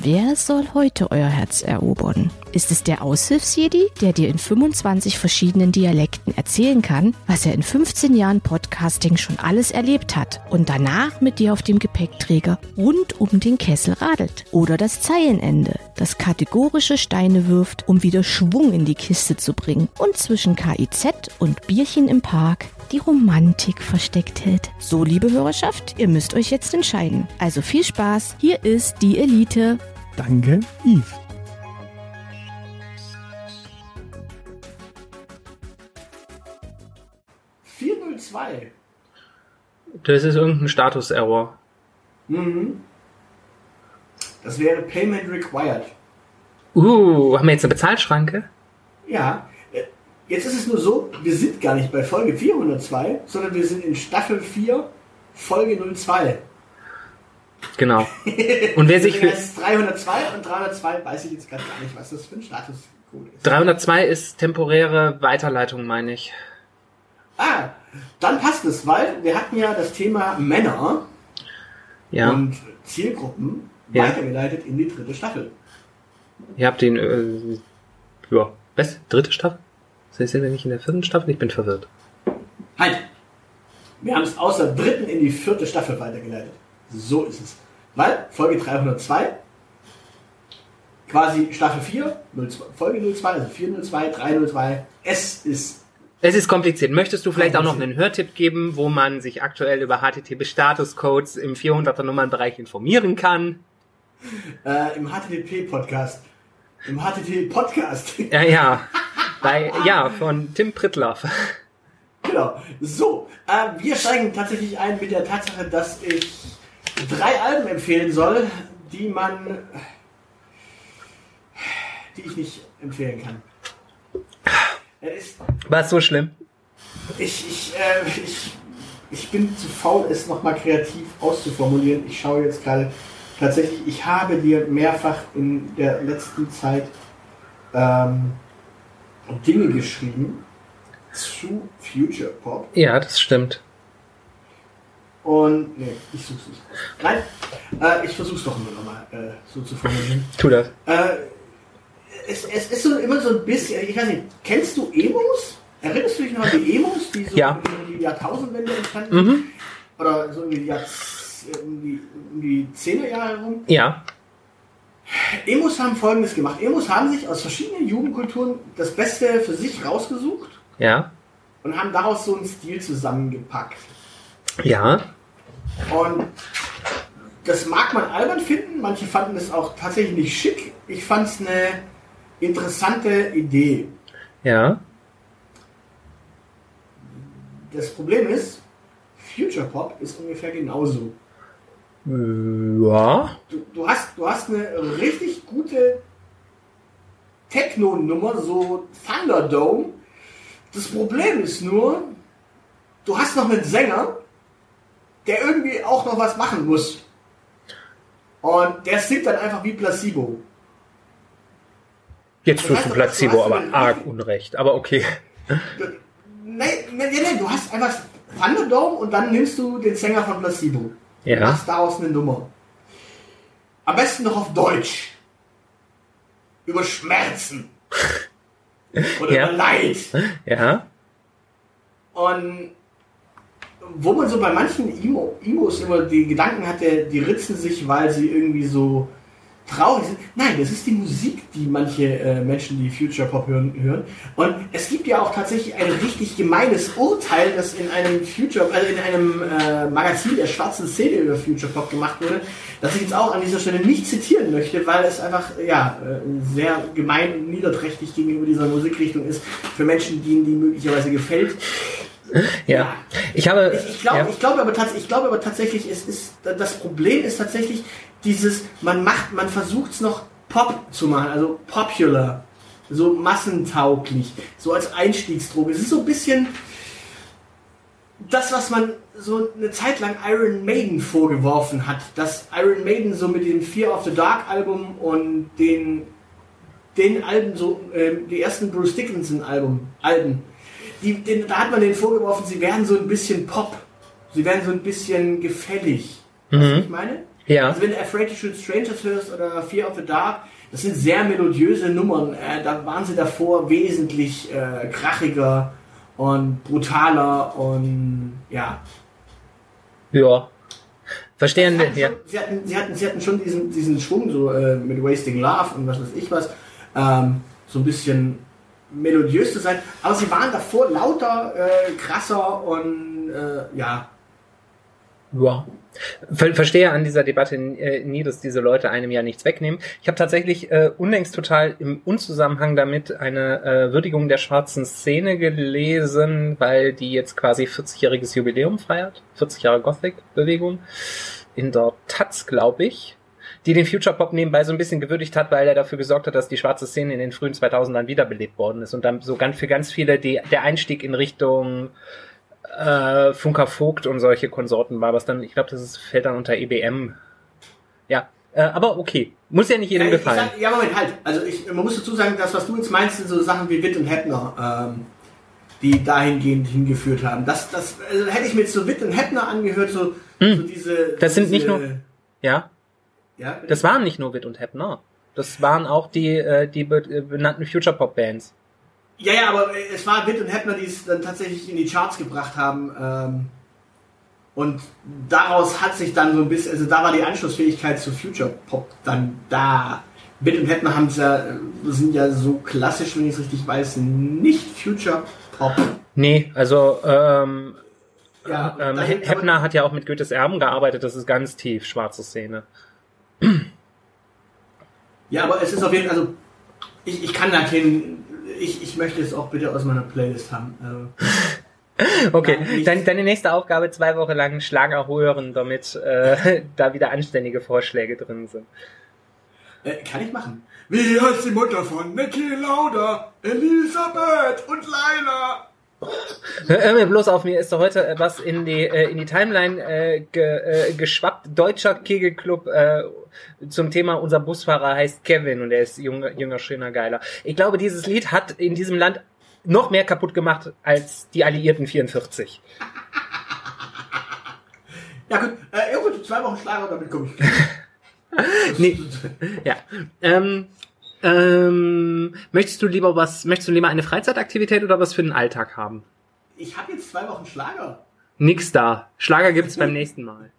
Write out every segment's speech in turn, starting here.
Wer soll heute euer Herz erobern? Ist es der Aushilfsjedi, der dir in 25 verschiedenen Dialekten erzählen kann, was er in 15 Jahren Podcasting schon alles erlebt hat und danach mit dir auf dem Gepäckträger rund um den Kessel radelt? Oder das Zeilenende, das kategorische Steine wirft, um wieder Schwung in die Kiste zu bringen und zwischen KIZ und Bierchen im Park die Romantik versteckt hält. So, liebe Hörerschaft, ihr müsst euch jetzt entscheiden. Also viel Spaß, hier ist die Elite. Danke, Yves. zwei. Das ist irgendein Status-Error. Mhm. Das wäre Payment Required. Uh, haben wir jetzt eine Bezahlschranke? Ja. Äh, Jetzt ist es nur so, wir sind gar nicht bei Folge 402, sondern wir sind in Staffel 4, Folge 02. Genau. Und wer sich für heißt es 302 und 302 weiß ich jetzt gerade gar nicht, was das für ein Statuscode ist. 302 ist temporäre Weiterleitung, meine ich. Ah, dann passt es, weil wir hatten ja das Thema Männer Ja. und Zielgruppen Ja. weitergeleitet in die dritte Staffel. Ihr habt den, äh, ja, was? Dritte Staffel? Sind wir nicht in der vierten Staffel? Ich bin verwirrt. Halt! Wir haben es aus der dritten in die vierte Staffel weitergeleitet. So ist es. Weil Folge 302, quasi Staffel 4, 02, Folge 02, also 402, 302, es ist Es ist kompliziert. Möchtest du vielleicht auch noch einen Hörtipp geben, wo man sich aktuell über HTTP-Statuscodes im 400er Nummernbereich informieren kann? äh, im HTTP-Podcast. Im HTTP-Podcast. Ja, ja. Bei, ja, von Tim Pritloff. genau. So, äh, wir steigen tatsächlich ein mit der Tatsache, dass ich drei Alben empfehlen soll, die man, die ich nicht empfehlen kann. War es so schlimm? Ich, ich, äh, ich, ich bin zu faul, es nochmal kreativ auszuformulieren. Ich schaue jetzt gerade tatsächlich, ich habe dir mehrfach in der letzten Zeit ähm, Dinge geschrieben zu Future Pop. Ja, das stimmt. Und, nee, ich such's nicht. Nein, äh, ich versuch's doch nur nochmal äh, so zu formulieren. Tu das. Äh, es, es ist so immer so ein bisschen, ich weiß nicht, kennst du Emos? Erinnerst du dich noch an die Emos, die so Ja. um die Jahrtausendwende entstanden Mhm. sind? Oder so um die, um die, um die 10er Jahre herum? Ja. Emos haben folgendes gemacht. Emos haben sich aus verschiedenen Jugendkulturen das Beste für sich rausgesucht Ja. und haben daraus so einen Stil zusammengepackt. Ja. Und das mag man albern finden, manche fanden es auch tatsächlich nicht schick. Ich fand es eine interessante Idee. Ja. Das Problem ist, Future Pop ist ungefähr genauso. Ja. Du, du, hast, du hast eine richtig gute Techno-Nummer, so Thunderdome. Das Problem ist nur, du hast noch einen Sänger, der irgendwie auch noch was machen muss. Und der singt dann einfach wie Placebo. Jetzt tust du du Placebo aber arg unrecht. Aber okay. Nein, nein, nein, du hast einfach Thunderdome und dann nimmst du den Sänger von Placebo. Ja. Machst daraus eine Nummer. Am besten noch auf Deutsch. Über Schmerzen. Oder Ja. über Leid. Ja. Und wo man so bei manchen Emo, Emos immer die Gedanken hatte, die ritzen sich, weil sie irgendwie so traurig sind. Nein, das ist die Musik, die manche äh, Menschen, die Future Pop hören, hören. Und es gibt ja auch tatsächlich ein richtig gemeines Urteil, das in einem Future, also in einem äh, Magazin der schwarzen Szene über Future Pop gemacht wurde, das ich jetzt auch an dieser Stelle nicht zitieren möchte, weil es einfach ja äh, sehr gemein und niederträchtig gegenüber dieser Musikrichtung ist für Menschen, denen die möglicherweise gefällt. Ja. Ich habe. Ich, ich glaube ja. ich glaube aber, tats ich glaube aber tatsächlich, es ist, das Problem ist tatsächlich dieses, man macht, man versucht es noch Pop zu machen, also popular, so massentauglich, so als Einstiegsdroge. Es ist so ein bisschen das, was man so eine Zeit lang Iron Maiden vorgeworfen hat, dass Iron Maiden so mit dem Fear of the Dark Album und den den Alben so, ähm, die ersten Bruce Dickinson Album, Alben, die, den, da hat man denen vorgeworfen, sie wären so ein bisschen Pop. Sie wären so ein bisschen gefällig. Weißt du, was ich meine? Ja. Also wenn du Afraid to Shoot Strangers hörst oder Fear of the Dark, das sind sehr melodiöse Nummern. Äh, da waren sie davor wesentlich äh, krachiger und brutaler und ja. Ja. Verstehen, hatten, ja. sie, hatten, sie, hatten, sie hatten schon diesen, diesen Schwung so äh, mit Wasting Love und was weiß ich was. Ähm, so ein bisschen melodiös zu sein. Aber sie waren davor lauter, äh, krasser und äh, ja. Ja. Ver verstehe an dieser Debatte äh, nie, dass diese Leute einem ja nichts wegnehmen. Ich habe tatsächlich äh, unlängst total im Unzusammenhang damit eine äh, Würdigung der schwarzen Szene gelesen, weil die jetzt quasi 40-jähriges Jubiläum feiert. 40 Jahre Gothic-Bewegung. In der Taz, glaube ich. Die den Future Pop nebenbei so ein bisschen gewürdigt hat, weil er dafür gesorgt hat, dass die schwarze Szene in den frühen 2000ern wiederbelebt worden ist und dann so ganz für ganz viele die, der Einstieg in Richtung äh, Funker Vogt und solche Konsorten war, was dann, ich glaube, das ist, fällt dann unter EBM. Ja, äh, aber okay. Muss ja nicht jedem Ja, gefallen. sag, ja, Moment, halt. Also ich, man muss dazu sagen, das, was du jetzt meinst, sind so Sachen wie Witt und Heppner, ähm, die dahingehend hingeführt haben. Das, das also hätte ich mir jetzt so Witt und Heppner angehört, so, so diese. Hm. Das sind nicht diese, nur- Ja, Ja, das waren nicht nur Witt und Heppner. Das waren auch die, äh, die be äh, benannten Future Pop Bands. ja, ja, aber es war Witt und Heppner, die es dann tatsächlich in die Charts gebracht haben. Ähm, und daraus hat sich dann so ein bisschen, also da war die Anschlussfähigkeit zu Future Pop dann da. Witt und Heppner haben ja, äh, sind ja so klassisch, wenn ich es richtig weiß, nicht Future Pop. Nee, also ähm, Ja, ähm, Heppner hat ja auch mit Goethes Erben gearbeitet, das ist ganz tief, schwarze Szene. Ja, aber es ist auf jeden Fall, also ich, ich kann da keinen, ich, ich möchte es auch bitte aus meiner Playlist haben. Also, Okay, Nein. Dein, deine nächste Aufgabe, zwei Wochen lang Schlager hören, damit äh, da wieder anständige Vorschläge drin sind. äh, kann ich machen. Wie heißt die Mutter von Niki Lauda, Elisabeth und Laila? Hör mir bloß auf, mir ist doch heute äh, was in die, äh, in die Timeline äh, ge, äh, geschwappt. Deutscher Kegelclub äh, zum Thema unser Busfahrer heißt Kevin und er ist junger, jünger, schöner, geiler. Ich glaube, dieses Lied hat in diesem Land noch mehr kaputt gemacht als die Alliierten 44. Ja gut, äh, gut, zwei Wochen Schlager, damit komme ich. Nee. Ja. Ähm, ähm, möchtest du lieber was, möchtest du lieber eine Freizeitaktivität oder was für den Alltag haben? Ich habe jetzt zwei Wochen Schlager. Nix da. Schlager gibt's beim nächsten Mal.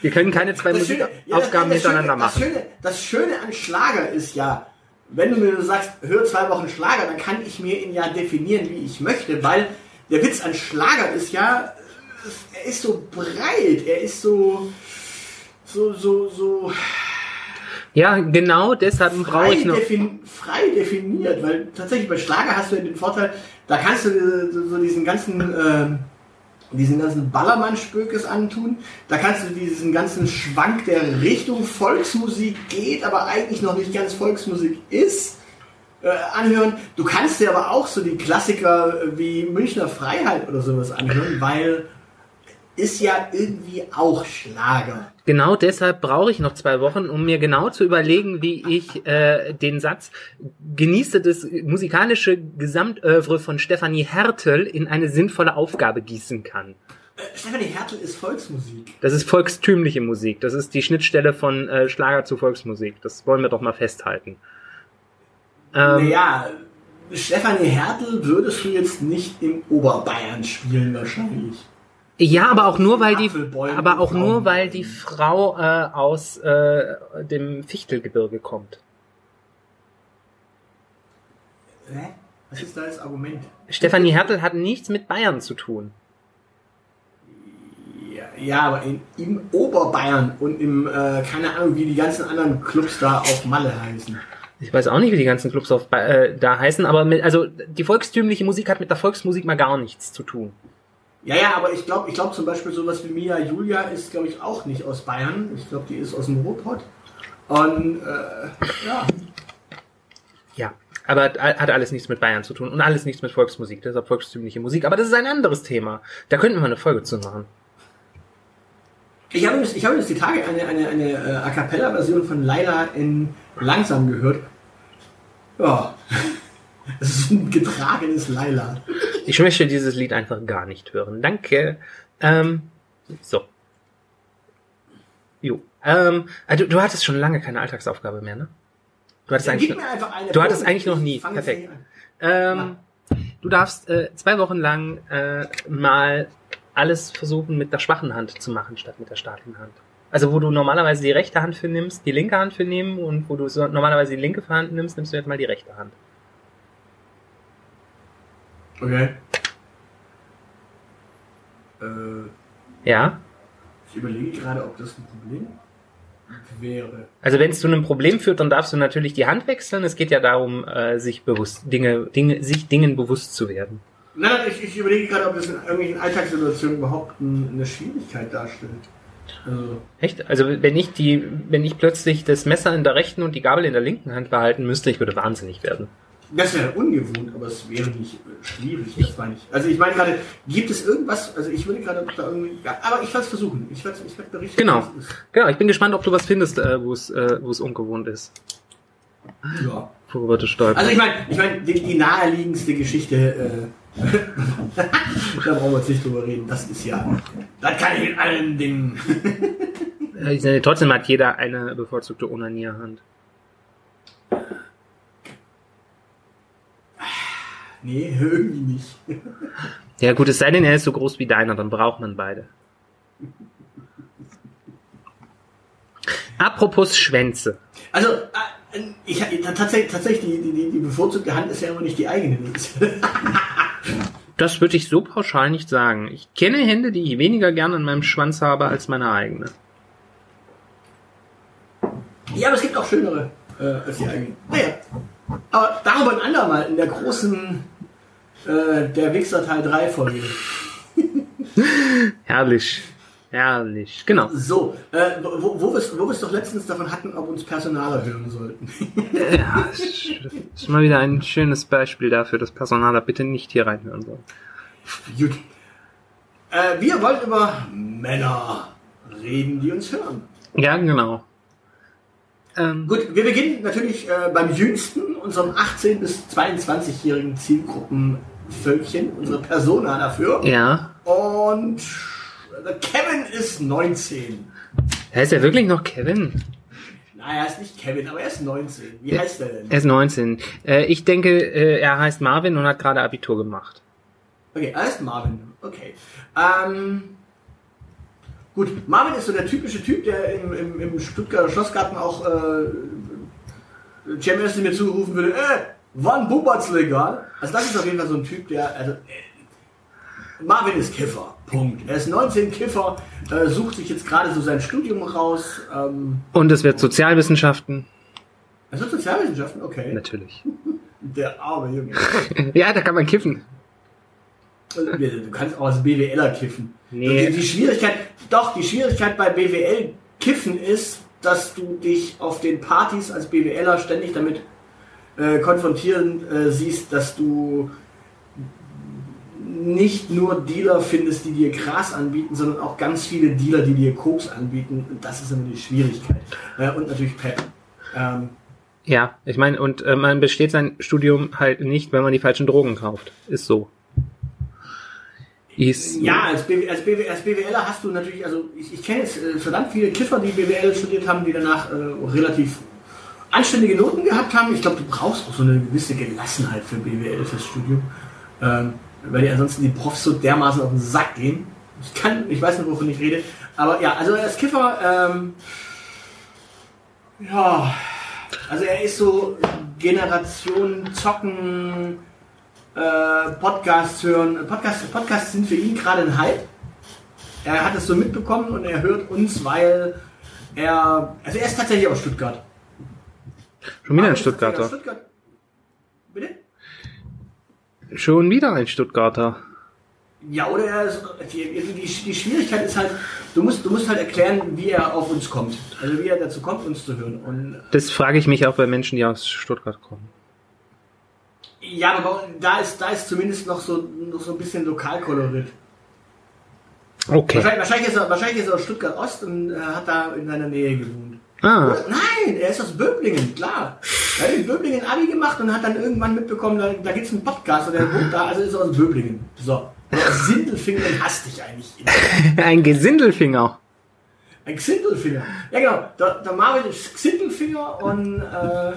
Wir können keine zwei Das Schöne- Musikaufgaben ja, das- das Schöne, machen. Das Schöne, das Schöne an Schlager ist ja, wenn du mir sagst, hör zwei Wochen Schlager, dann kann ich mir ihn ja definieren, wie ich möchte, weil der Witz an Schlager ist ja, er ist so breit, er ist so, so, so, so Ja, genau deshalb brauche ich noch. defin frei definiert, weil tatsächlich bei Schlager hast du ja den Vorteil, da kannst du so, diesen ganzen, ähm, diesen ganzen Ballermann-Spökes antun. Da kannst du diesen ganzen Schwank, der Richtung Volksmusik geht, aber eigentlich noch nicht ganz Volksmusik ist, äh, anhören. Du kannst dir aber auch so die Klassiker äh, wie Münchner Freiheit oder sowas anhören, weil ist ja irgendwie auch Schlager. Genau deshalb brauche ich noch zwei Wochen, um mir genau zu überlegen, wie ich äh, den Satz genieße das musikalische Gesamtövre von Stefanie Hertel in eine sinnvolle Aufgabe gießen kann. Stefanie Hertel ist Volksmusik. Das ist volkstümliche Musik. Das ist die Schnittstelle von äh, Schlager zu Volksmusik. Das wollen wir doch mal festhalten. Ähm, Naja, Stefanie Hertel würdest du jetzt nicht im Oberbayern spielen wahrscheinlich. Ja, aber auch nur, weil die, aber auch nur, weil die Frau äh, aus äh, dem Fichtelgebirge kommt. Hä? Was ist da das Argument? Stefanie Hertel hat nichts mit Bayern zu tun. Ja, ja aber in, im Oberbayern und im, äh, keine Ahnung, wie die ganzen anderen Clubs da auf Malle heißen. Ich weiß auch nicht, wie die ganzen Clubs auf, äh, da heißen, aber mit, also die volkstümliche Musik hat mit der Volksmusik mal gar nichts zu tun. Ja, ja, aber ich glaube ich glaub zum Beispiel sowas wie Mia Julia ist, glaube ich, auch nicht aus Bayern. Ich glaube, die ist aus dem Ruhrpott. Und, äh, ja. Ja, aber hat alles nichts mit Bayern zu tun und alles nichts mit Volksmusik, deshalb volkstümliche Musik. Aber das ist ein anderes Thema. Da könnten wir mal eine Folge zu machen. Ich habe jetzt, habe jetzt die Tage eine, eine, eine äh, A Cappella-Version von Laila in Langsam gehört. Ja. Das ist ein getragenes Laila. Ich möchte dieses Lied einfach gar nicht hören. Danke. Ähm, so. Jo. Ähm, also, du hattest schon lange keine Alltagsaufgabe mehr, ne? Du hattest, Ja, eigentlich, eine. du hattest eigentlich noch nie. Perfekt. Ähm, du darfst äh, zwei Wochen lang äh, mal alles versuchen mit der schwachen Hand zu machen, statt mit der starken Hand. Also wo du normalerweise die rechte Hand für nimmst, die linke Hand für nehmen und wo du so normalerweise die linke Hand nimmst, nimmst du jetzt mal die rechte Hand. Okay. Äh, Ja? ich überlege gerade, ob das ein Problem wäre. Also wenn es zu einem Problem führt, dann darfst du natürlich die Hand wechseln. Es geht ja darum, äh, sich bewusst Dinge, Dinge, sich Dingen bewusst zu werden. Nein, nein, ich, ich überlege gerade, ob das in irgendwelchen Alltagssituationen überhaupt ein, eine Schwierigkeit darstellt. Also, Echt? Also wenn ich die, wenn ich plötzlich das Messer in der rechten und die Gabel in der linken Hand behalten müsste, ich würde wahnsinnig werden. Das wäre ungewohnt, aber es wäre nicht äh, schwierig, das meine ich. Also ich meine gerade, gibt es irgendwas, also ich würde gerade da irgendwie, aber ich werde es versuchen. Ich werde ich werd berichten. Genau. Genau, ich bin gespannt, ob du was findest, äh, wo es, äh, wo es ungewohnt ist. Ja. Worüber du stolperst. Also ich meine, ich meine, die, die naheliegendste Geschichte, äh, da brauchen wir jetzt nicht drüber reden. Das ist ja, das kann ich in allen Dingen. Trotzdem hat jeder eine bevorzugte Onanierhand. Nee, irgendwie nicht. Ja gut, es sei denn, er ist so groß wie deiner, dann braucht man beide. Apropos Schwänze. Also, äh, ich, tatsächlich, tatsächlich die, die, die bevorzugte Hand ist ja immer nicht die eigene. Das würde ich so pauschal nicht sagen. Ich kenne Hände, die ich weniger gern an meinem Schwanz habe als meine eigene. Ja, aber es gibt auch schönere äh, als die eigenen. Naja, aber darüber ein andermal in der großen äh, der Wichser Teil 3 Folge. Herrlich. Herrlich. Genau. So, äh, wo, wo wir es wo doch letztens davon hatten, ob uns Personaler hören sollten. Ja, das ist mal wieder ein schönes Beispiel dafür, dass Personaler bitte nicht hier reinhören sollen. Gut. Äh, wir wollen über Männer reden, die uns hören. Ja, genau. Ähm, Gut, wir beginnen natürlich äh, beim jüngsten, unserem 18- bis 22-jährigen Zielgruppenvölkchen, unsere Persona dafür. ja. Und Kevin ist 19. Heißt er wirklich noch Kevin? Naja, er ist nicht Kevin, aber er ist 19. Wie heißt er denn? Er ist 19. Äh, ich denke, äh, er heißt Marvin und hat gerade Abitur gemacht. Okay, er ist Marvin. Okay. Ähm, gut, Marvin ist so der typische Typ, der im, im, im Stuttgarter Schlossgarten auch äh, Cem Özdemir mir zugerufen würde, äh, wann Bubat's legal? Also das ist auf jeden Fall so ein Typ, der, also, äh, Marvin ist Kiffer. Punkt. Er ist 19 Kiffer, äh, sucht sich jetzt gerade so sein Studium raus. Ähm, Und es wird Sozialwissenschaften. er ist Sozialwissenschaften, okay. Natürlich. Der arme Junge. Ja, da kann man kiffen. Du kannst auch als BWLer kiffen. Nee. Die, die Schwierigkeit, doch, die Schwierigkeit bei BWL kiffen ist, dass du dich auf den Partys als BWLer ständig damit äh, konfrontieren äh, siehst, dass du nicht nur Dealer findest, die dir Gras anbieten, sondern auch ganz viele Dealer, die dir Koks anbieten. Und das ist immer die Schwierigkeit. Äh, und natürlich Pep. Ähm, Ja, ich meine, und äh, man besteht sein Studium halt nicht, wenn man die falschen Drogen kauft. Ist so. Ist. Ja, als, BW, als, BW, als BWLer hast du natürlich, also ich, ich kenne jetzt äh, verdammt viele Kiffer, die BWL studiert haben, die danach äh, relativ anständige Noten gehabt haben. Ich glaube, du brauchst auch so eine gewisse Gelassenheit für BWL, fürs Studium. Ähm, weil dir ansonsten die Profs so dermaßen auf den Sack gehen. Ich kann, ich weiß nicht, wovon ich rede. Aber ja, also als Kiffer, ähm, ja, also er ist so Generation Zocken, äh, Podcasts hören. Podcasts, Podcasts sind für ihn gerade ein Hype. Er hat es so mitbekommen und er hört uns, weil er, also er ist tatsächlich aus Stuttgart. Schon wieder Er ein aus Stuttgarter. Stuttgart. Bitte? Schon wieder ein Stuttgarter. Ja, oder er ist, die, die, die Schwierigkeit ist halt, du musst, du musst halt erklären, wie er auf uns kommt. Also wie er dazu kommt, uns zu hören. Und Das frage ich mich auch bei Menschen, die aus Stuttgart kommen. Ja, aber da ist, da ist zumindest noch so, noch so ein bisschen Lokalkolorit. Okay. Wahrscheinlich, wahrscheinlich, ist er, wahrscheinlich ist er aus Stuttgart Ost und äh, hat da in seiner Nähe gewohnt. Ah? Nein, er ist aus Böblingen, klar. Er hat in Böblingen Abi gemacht und hat dann irgendwann mitbekommen, da, da gibt es einen Podcast und der wohnt da, also ist er aus Böblingen. So. Sindelfinger hasst dich eigentlich. Ein Gesindelfinger. Ein Xindelfinger. Ja genau, der, der Marvin ist Xindelfinger und äh,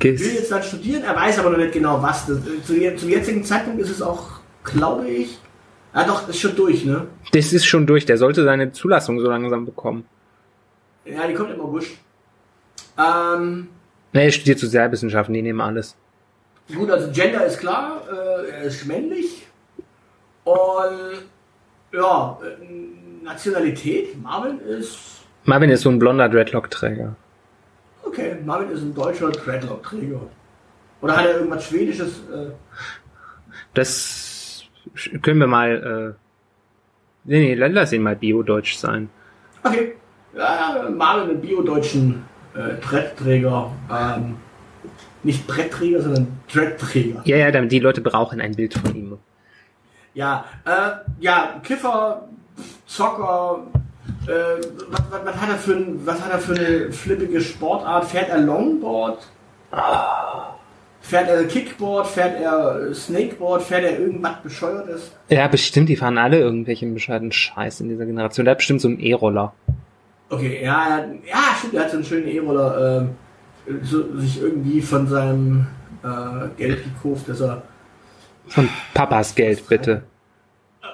will Ges jetzt dann studieren. Er weiß aber noch nicht genau was. Das, zu, zum jetzigen Zeitpunkt ist es auch, glaube ich, ja doch, ist schon durch, ne? das ist schon durch. Der sollte seine Zulassung so langsam bekommen. Ja, die kommt im August. Ähm, Ne, Er studiert Sozialwissenschaften, die nehmen alles. gut, also Gender ist klar, äh, er ist männlich. Und ja, äh, Nationalität, Marvin ist, Marvin ist so ein blonder Dreadlock-Träger. Okay, Marvin ist ein deutscher Dreadlock-Träger. Oder hat er irgendwas Schwedisches? Äh, Das können wir mal. Äh, nee, nee, lass ihn mal Bio-Deutsch sein. Okay. Ja, Marvin, einen biodeutschen äh, Brettträger. Ähm, nicht Brettträger, sondern Dreadträger. Ja, ja, damit die Leute brauchen ein Bild von ihm. Ja, äh, ja, Kiffer, Zocker, äh, was, was, was, hat er für ein, was hat er für eine flippige Sportart? Fährt er Longboard? Fährt er Kickboard? Fährt er Snakeboard? Fährt er irgendwas Bescheuertes? Ja, bestimmt, die fahren alle irgendwelchen bescheidenen Scheiß in dieser Generation. Der hat bestimmt so einen E-Roller. Okay, ja, er hat, ja, stimmt, er hat so einen schönen E-Roller, ähm, so, sich irgendwie von seinem äh, Geld gekauft, dass er. Von Papas Geld, bitte.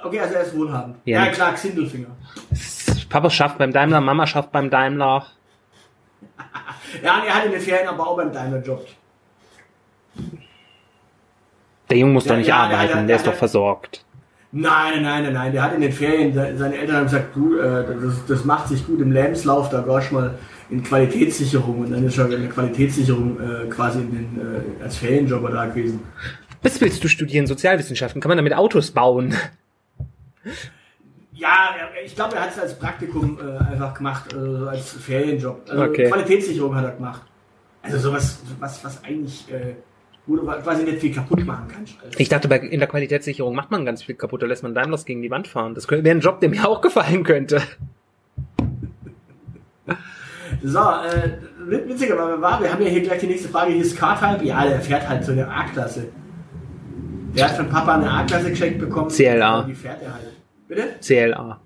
Okay, also er ist wohlhabend. Ja. Ja, klar, Xindelfinger. Papa schafft beim Daimler, Mama schafft beim Daimler. Ja, er hat in den Ferien aber auch beim Daimler jobbt. Der Junge muss Ja, doch nicht ja, arbeiten, ja, ja, der ist doch versorgt. Nein, nein, nein, nein. Der hat in den Ferien, se- seine Eltern haben gesagt, du, äh, das, das macht sich gut im Lebenslauf, da gehst du mal in Qualitätssicherung und dann ist er in der Qualitätssicherung äh, quasi den, äh, als Ferienjobber da gewesen. Was willst du studieren? Sozialwissenschaften? Kann man damit Autos bauen? Ja, ich glaube, er hat es als Praktikum äh, einfach gemacht, äh, so als Ferienjob. Also Okay. Qualitätssicherung hat er gemacht. Also sowas, was, was eigentlich, äh, wo du quasi nicht viel kaputt machen kannst. Also, Ich dachte, bei, in der Qualitätssicherung macht man ganz viel kaputt, da lässt man Daimlers gegen die Wand fahren. Das wäre ein Job, der mir auch gefallen könnte. So, äh, wit- witziger war, war, wir haben ja hier gleich die nächste Frage. Hier ist Karthalb. Ja, der fährt halt so eine A-Klasse. Der hat von Papa eine A-Klasse geschenkt bekommen. CLA. Die fährt er halt. Bitte? CLA.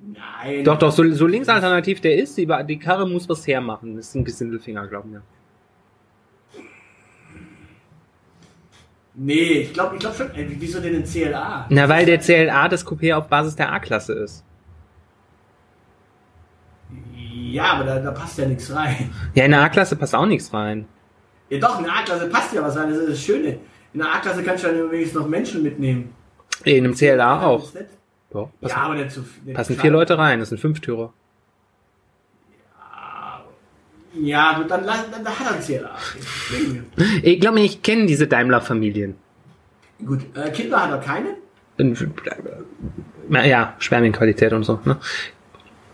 Nein. Doch, doch, so, so linksalternativ der ist, die, die Karre muss was hermachen. Das ist ein Gesindelfinger, glauben wir. Nee, ich glaube ich glaub schon. Ey, wieso denn ein CLA? Na, weil der CLA das Coupé auf Basis der A-Klasse ist. Ja, aber da, da passt ja nichts rein. Ja, in der A-Klasse passt auch nichts rein. Ja doch, in der A-Klasse passt ja was rein. Das ist das Schöne. In der A-Klasse kannst du ja wenigstens noch Menschen mitnehmen. In einem CLA auch. Doch, Ja, passen, aber nicht zu nicht passen vier. Leute rein, das sind Fünftürer. Ja, gut, dann, dann, dann hat er ein CLA. Ich glaube, ich kenne diese Daimler-Familien. Gut, äh, Kinder hat er keine. Ja, Spermienqualität und so. Ne?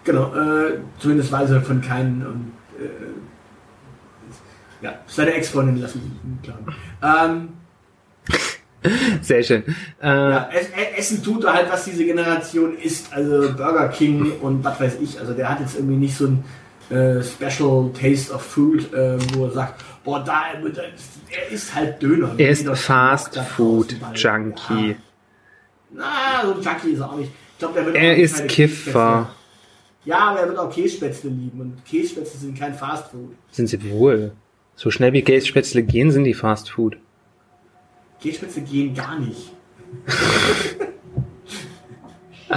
Genau, äh, zumindest weiß er von keinen und äh, ja, seine Ex-Freundin lassen. Ähm, Sehr schön. Äh, ja, e- Essen tut er halt, was diese Generation isst, also Burger King und was weiß ich. Also der hat jetzt irgendwie nicht so ein äh, Special Taste of Food, äh, wo er sagt, boah, da, er isst halt Döner. Er ist Fast Food Junkie. Ja. Na, so ein Junkie ist er auch nicht. Ich glaub, der wird Er auch ist Kiffer. Ja, aber er wird auch Kässpätzle lieben und Kässpätzle sind kein Fast Food. Sind sie wohl. So schnell wie Geldspätzle gehen, sind die Fast Food. Kässpätzle gehen gar nicht.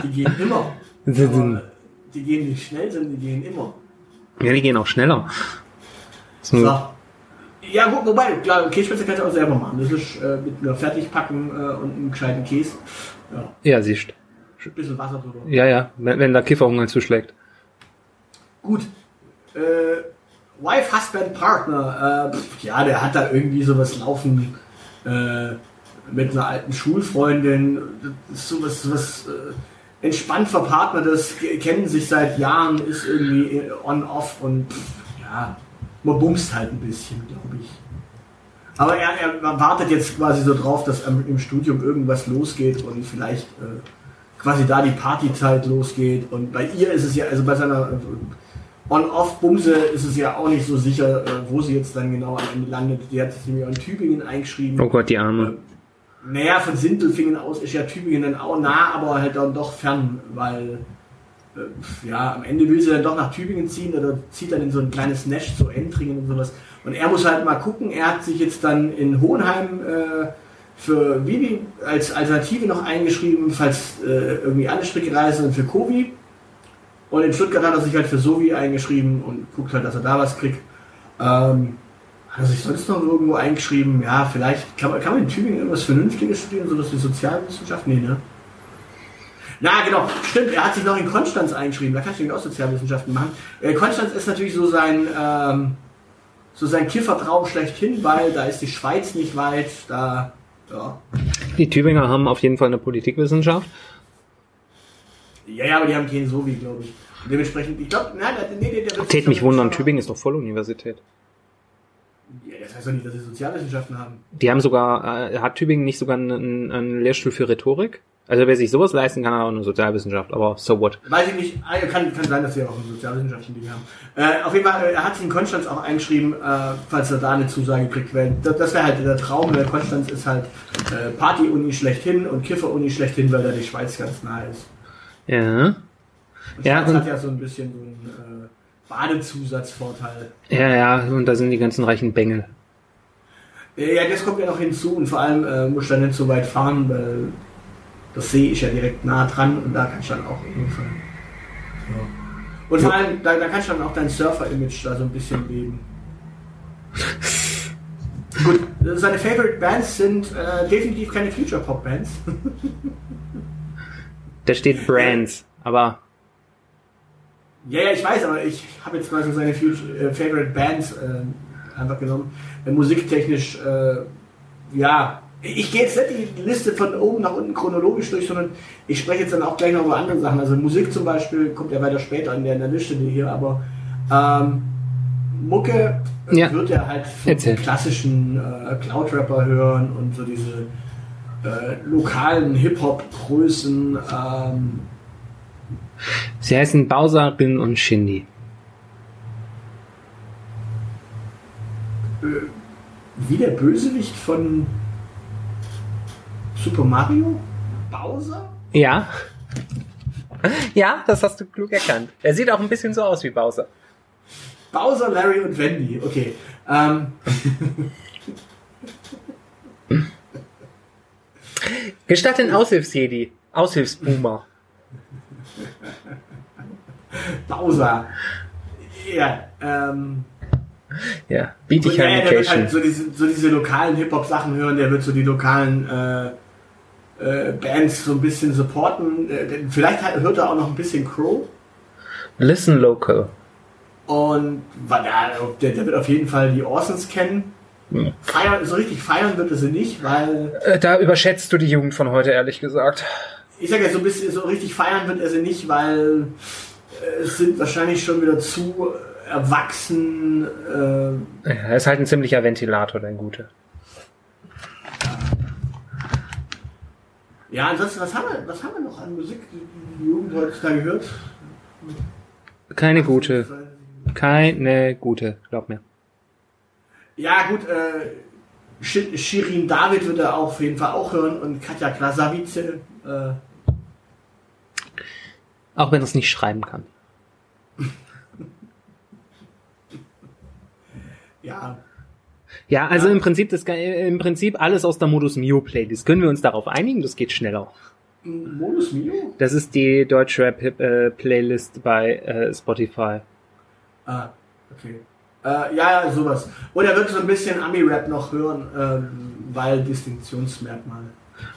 die gehen immer. Aber die gehen nicht schnell, sondern die gehen immer. Ja, die gehen auch schneller. So. Ja, gut, wobei, klar, Kässpätzle kannst du auch selber machen. Das ist äh, mit einer Fertigpacken äh, und einem gescheiten Käse. Ja, Ja, siehst. ein bisschen Wasser drüber. Ja, ja, wenn, wenn der Kifferhunger zuschlägt. Gut. Äh, Wife, Husband, Partner. Äh, pf, ja, der hat da irgendwie sowas laufen äh, mit einer alten Schulfreundin. Das ist sowas, sowas äh, entspannt verpartnertes, ge- kennen sich seit Jahren, ist irgendwie äh, on-off und ja, man bumst halt ein bisschen, glaube ich. Aber er, er wartet jetzt quasi so drauf, dass im Studium irgendwas losgeht und vielleicht äh, quasi da die Partyzeit losgeht. Und bei ihr ist es ja, also bei seiner äh, On-Off-Bumse ist es ja auch nicht so sicher, äh, wo sie jetzt dann genau am Ende landet. Die hat sich nämlich auch in Tübingen eingeschrieben. Oh Gott, die Arme. Äh, naja, von Sindelfingen aus ist ja Tübingen dann auch nah, aber halt dann doch fern, weil äh, ja, am Ende will sie dann doch nach Tübingen ziehen oder zieht dann in so ein kleines Nest, so Entringen und sowas. Und er muss halt mal gucken, er hat sich jetzt dann in Hohenheim äh, für Vivi als Alternative noch eingeschrieben, falls äh, irgendwie alle Stricke reisen und für Kovi. Und in Stuttgart hat er sich halt für Sovi eingeschrieben und guckt halt, dass er da was kriegt. Ähm, hat er sich sonst noch irgendwo eingeschrieben? Ja, vielleicht kann man, kann man in Tübingen irgendwas Vernünftiges studieren, sowas wie Sozialwissenschaft? Nee, ne? Na, genau, stimmt, er hat sich noch in Konstanz eingeschrieben, da kann ich auch Sozialwissenschaften machen. Äh, Konstanz ist natürlich so sein, ähm, so sein Kiffertraum schlechthin, weil da ist die Schweiz nicht weit, da, ja. Die Tübinger haben auf jeden Fall eine Politikwissenschaft. Ja, ja, aber die haben keinen so wie, glaube ich. Und dementsprechend, ich glaube, nein, nee, nee, der wird Tät mich wundern, Tübingen ist doch Volluniversität. Ja, das heißt doch nicht, dass sie Sozialwissenschaften haben. Die haben sogar, äh, hat Tübingen nicht sogar einen, einen Lehrstuhl für Rhetorik? Also wer sich sowas leisten kann, hat auch eine Sozialwissenschaft, aber so what? Weiß ich nicht, Ah, kann, kann sein, dass sie auch eine Sozialwissenschaften Ding haben. Äh, auf jeden Fall, äh, er hat sich in Konstanz auch eingeschrieben, äh, falls er da eine Zusage kriegt. Weil das, das wäre halt der Traum, weil Konstanz ist halt äh, Party-Uni schlechthin und Kiffer-Uni schlechthin, weil da die Schweiz ganz nah ist. Ja. Und Ja, hat ja so ein bisschen so einen äh, Badezusatzvorteil. Ja, ja, und da sind die ganzen reichen Bengel. Äh, Ja, das kommt ja noch hinzu und vor allem äh, muss du dann nicht so weit fahren, weil das See ist ja direkt nah dran und da kannst du dann auch hinfahren. Ja. Und vor allem, da, da kannst du dann auch dein Surfer-Image da so ein bisschen leben. Gut, seine Favorite Bands sind äh, definitiv keine Future-Pop-Bands. Da steht Brands, aber ja, ja, ich weiß, aber ich habe jetzt quasi seine Future, äh, Favorite Bands äh, einfach genommen. Äh, musiktechnisch, äh, ja, ich gehe jetzt nicht die Liste von oben nach unten chronologisch durch, sondern ich spreche jetzt dann auch gleich noch über andere Sachen. Also Musik zum Beispiel kommt ja weiter später in der, in der Liste hier, aber ähm, Mucke äh, Ja. wird er halt klassischen Cloud-Rapper hören und so diese äh, lokalen Hip-Hop-Größen. Ähm, sie heißen Bowser, Rin und Shindy. wie der Bösewicht von Super Mario? Bowser? Ja. Ja, das hast du klug erkannt. Er sieht auch ein bisschen so aus wie Bowser. Bowser, Larry und Wendy, okay. Ähm, Gestatt den Aushilfsjedi. Aushilfsboomer. Bowser. Ja, ähm. Ja, biete ich ja, der wird halt so diese, so diese lokalen Hip-Hop-Sachen hören, der wird so die lokalen äh, äh, Bands so ein bisschen supporten. Äh, vielleicht halt, hört er auch noch ein bisschen Crow. Listen local. Und der, der wird auf jeden Fall die Orsons kennen. Feiern, so richtig feiern wird er sie nicht, weil Äh, Da überschätzt du die Jugend von heute, ehrlich gesagt. ich sage ja so ein bisschen, so richtig feiern wird er sie nicht, weil äh, es sind wahrscheinlich schon wieder zu erwachsen. Äh, Ja, Er ist halt ein ziemlicher Ventilator, dein Gute. ja, ansonsten, was haben wir, was haben wir noch an Musik, die die Jugend heutzutage hört? Keine gute. Keine gute, glaub mir. Ja, gut, äh, Sh- Shirin David wird er auf jeden Fall auch hören und Katja Krasavice. Äh, Auch wenn er es nicht schreiben kann. ja, Ja, also Ja. im Prinzip das äh, im Prinzip alles aus der Modus Mio Playlist. Können wir uns darauf einigen? Das geht schneller. Modus Mio? Das ist die Deutschrap äh, Playlist bei äh, Spotify. Ah, okay. Äh, ja, ja, sowas. Und er wird so ein bisschen Ami-Rap noch hören, ähm, weil Distinktionsmerkmal.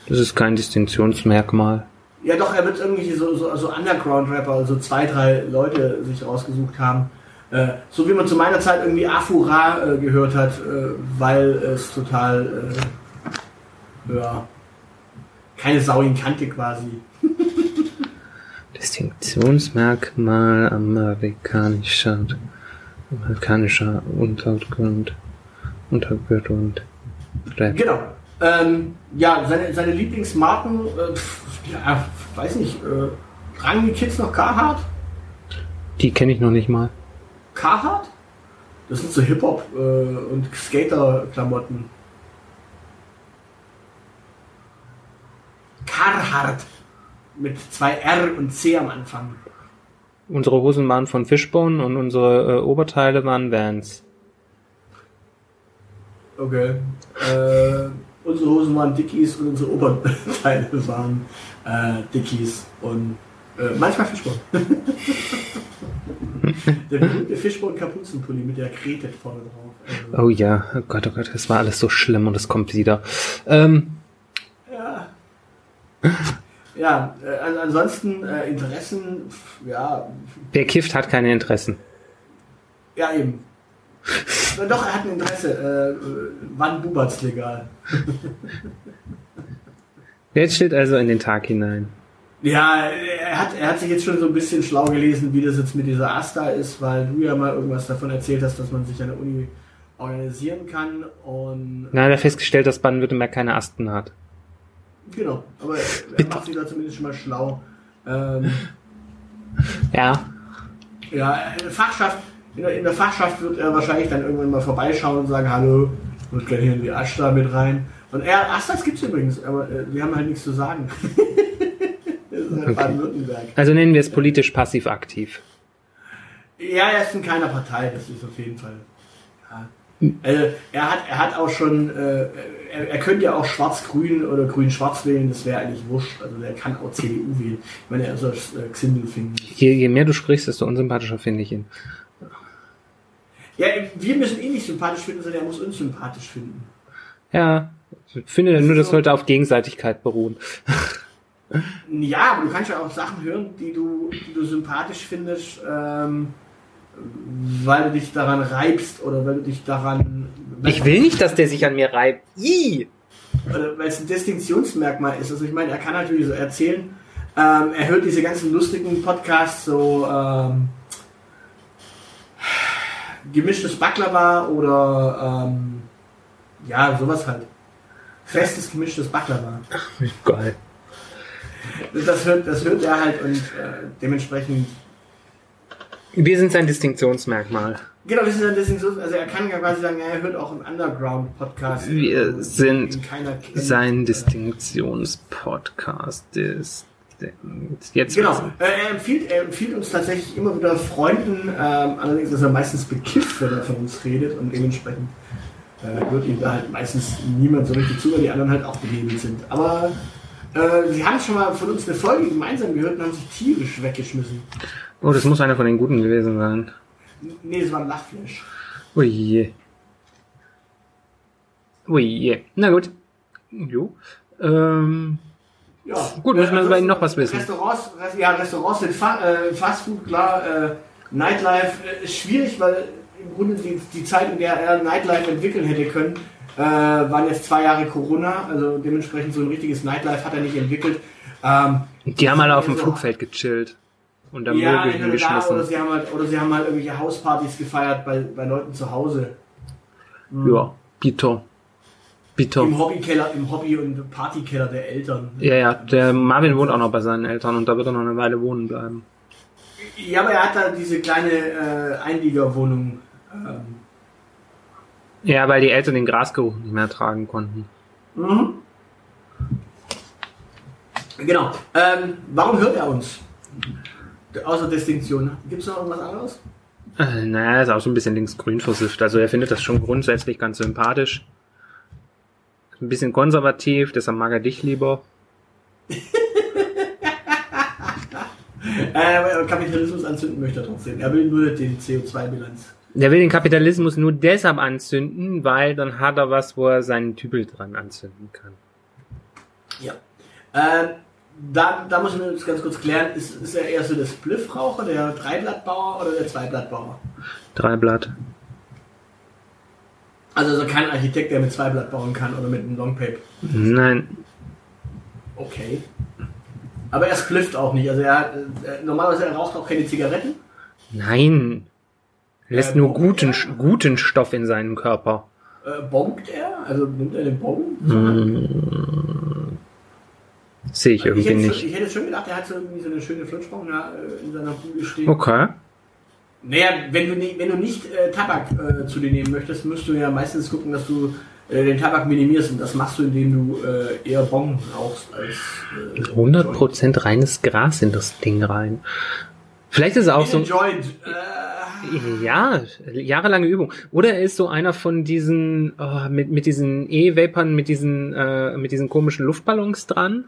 Das ist kein Distinktionsmerkmal. Ja, doch, er wird irgendwelche so, so, so Underground-Rapper, so zwei, drei Leute sich rausgesucht haben. Äh, so wie man zu meiner Zeit irgendwie Afura äh, gehört hat, äh, weil es total, äh, ja, keine Sau ihn kannte quasi. Distinktionsmerkmal amerikanischer amerikanischer Untergrund Untergrund Rap. Genau. Ähm, ja, seine, seine Lieblingsmarken, äh, pf, ja, weiß nicht, äh, tragen die Kids noch Carhartt? Die kenne ich noch nicht mal. Carhartt? Das sind so Hip-Hop äh, und Skater-Klamotten. Carhartt. Mit zwei R und C am Anfang. Unsere Hosen waren von Fishbone und unsere äh, Oberteile waren Vans. Okay. Äh, unsere Hosen waren Dickies und unsere Oberteile waren äh, Dickies und äh, manchmal Fishbone. der berühmte Fishbone-Kapuzenpulli mit der Krete vorne drauf. Also, Oh ja, oh Gott, oh Gott, das war alles so schlimm und es kommt wieder. Ähm, ja. Ja, äh, an- ansonsten äh, Interessen, ja, wer kifft, hat keine Interessen. ja eben. Doch, er hat ein Interesse. Äh, wann bubert's legal? Jetzt steht also in den Tag hinein. Ja, er hat, er hat sich jetzt schon so ein bisschen schlau gelesen, wie das jetzt mit dieser Asta ist, weil du ja mal irgendwas davon erzählt hast, dass man sich an der Uni organisieren kann und Na, er hat festgestellt, dass Baden-Württemberg keine Asten hat. Genau, aber er macht sich da zumindest schon mal schlau. Ähm, Ja, ja, in der Fachschaft, in der, in der Fachschaft wird er wahrscheinlich dann irgendwann mal vorbeischauen und sagen, hallo, ich muss gerne hier in die Asta mit rein. Und er, Astas gibt's übrigens, aber äh, wir haben halt nichts zu sagen. halt Okay. Also nennen wir es politisch passiv-aktiv. Ja, er ist in keiner Partei, das ist auf jeden Fall. Ja. Also, er, hat, er hat auch schon, äh, er, er könnte ja auch schwarz-grün oder grün-schwarz wählen, das wäre eigentlich wurscht. Also der kann auch CDU wählen, wenn er so das äh, Xindel findet. Je, je mehr du sprichst, desto unsympathischer finde ich ihn. Ja, wir müssen ihn nicht sympathisch finden, sondern er muss uns sympathisch finden. Ja, ich finde nur, das sollte auf Gegenseitigkeit beruhen. Ja, aber du kannst ja auch Sachen hören, die du, die du sympathisch findest, ähm, weil du dich daran reibst oder weil du dich daran. Ich will nicht, dass der sich an mir reibt. Oder weil es ein Distinktionsmerkmal ist. Also ich meine, er kann natürlich so erzählen, ähm, er hört diese ganzen lustigen Podcasts, so ähm, gemischtes Baklava oder ähm, ja, sowas halt. Festes gemischtes Baklava. Geil. Das hört, das hört er halt und äh, dementsprechend. Wir sind sein Distinktionsmerkmal. Genau, das ist ein Distinktions, also er kann ja quasi sagen, er hört auch einen Underground-Podcast. Wir den sind keiner kennt. Sein Distinktionspodcast ist. Jetzt Genau, äh, er, empfiehlt, er empfiehlt uns tatsächlich immer wieder Freunden, ähm, allerdings ist er meistens bekifft, wenn er von uns redet und dementsprechend äh, hört ihm da halt meistens niemand so richtig zu, weil die anderen halt auch behebelt sind. Aber äh, sie haben schon mal von uns eine Folge gemeinsam gehört und haben sich tierisch weggeschmissen. Oh, das muss einer von den Guten gewesen sein. Nee, es war ein Lachflash. Ui je. Ui je. Na gut. Jo. Ähm, Ja. Gut, müssen wir Äh, über ihn noch was wissen. Restaurants, Rest- ja, Restaurants sind Fa äh, Fastfood, klar. Äh, Nightlife äh, ist schwierig, weil im Grunde die, die Zeit, in der er Nightlife entwickeln hätte können, äh, waren jetzt zwei Jahre Corona. Also dementsprechend so ein richtiges Nightlife hat er nicht entwickelt. Ähm, die haben alle auf dem Also- Flugfeld gechillt. Und am ja, Müll entweder da, oder sie haben halt, oder sie haben halt irgendwelche Hauspartys gefeiert bei, bei Leuten zu Hause. Ja, Bitter. Bitter. Im Hobbykeller, im Hobby- und Partykeller der Eltern. Ja, ja, der Marvin wohnt auch noch bei seinen Eltern und da wird er noch eine Weile wohnen bleiben. Ja, aber er hat da diese kleine äh, Einliegerwohnung. Ähm, Ja, weil die Eltern den Grasgeruch nicht mehr tragen konnten. Mhm. Genau. Ähm, warum hört er uns? Außer Distinktion. Gibt es noch irgendwas anderes? Äh, naja, ist auch so ein bisschen linksgrün versifft. Also er findet das schon grundsätzlich ganz sympathisch. Ein bisschen konservativ, deshalb mag er dich lieber. Äh, Kapitalismus anzünden möchte er trotzdem. Er will nur die CO2-Bilanz. Der will den Kapitalismus nur deshalb anzünden, weil dann hat er was, wo er seinen Tübel dran anzünden kann. Ja. Ähm, da, da müssen wir uns ganz kurz klären, ist, ist er eher so der Spliffraucher, der Dreiblattbauer oder der Zweiblattbauer? Drei Blatt. Also, also kein Architekt, der mit Zweiblatt bauen kann oder mit einem Longpape. Nein. Okay. Aber er splifft auch nicht. Also er, äh, normalerweise er raucht auch keine Zigaretten. Nein. Er lässt Äh, nur guten, guten Stoff in seinen Körper. Äh, bongt er? Also nimmt er den Bong? Sehe ich ich, irgendwie hätte, nicht. ich hätte schon gedacht, er hat so irgendwie so eine schöne Flutschbong da äh, in seiner Bude stehen. Okay. Naja, wenn du, nicht- wenn du nicht äh, Tabak äh, zu dir nehmen möchtest, musst du ja meistens gucken, dass du äh, den Tabak minimierst. Und das machst du, indem du äh, eher Bon rauchst als äh, 100% reines Gras in das Ding rein. Vielleicht ist er auch In so, Joint. Äh, ja, jahrelange Übung. Oder er ist so einer von diesen, oh, mit, mit diesen E-Vapern, mit diesen, äh, mit diesen komischen Luftballons dran.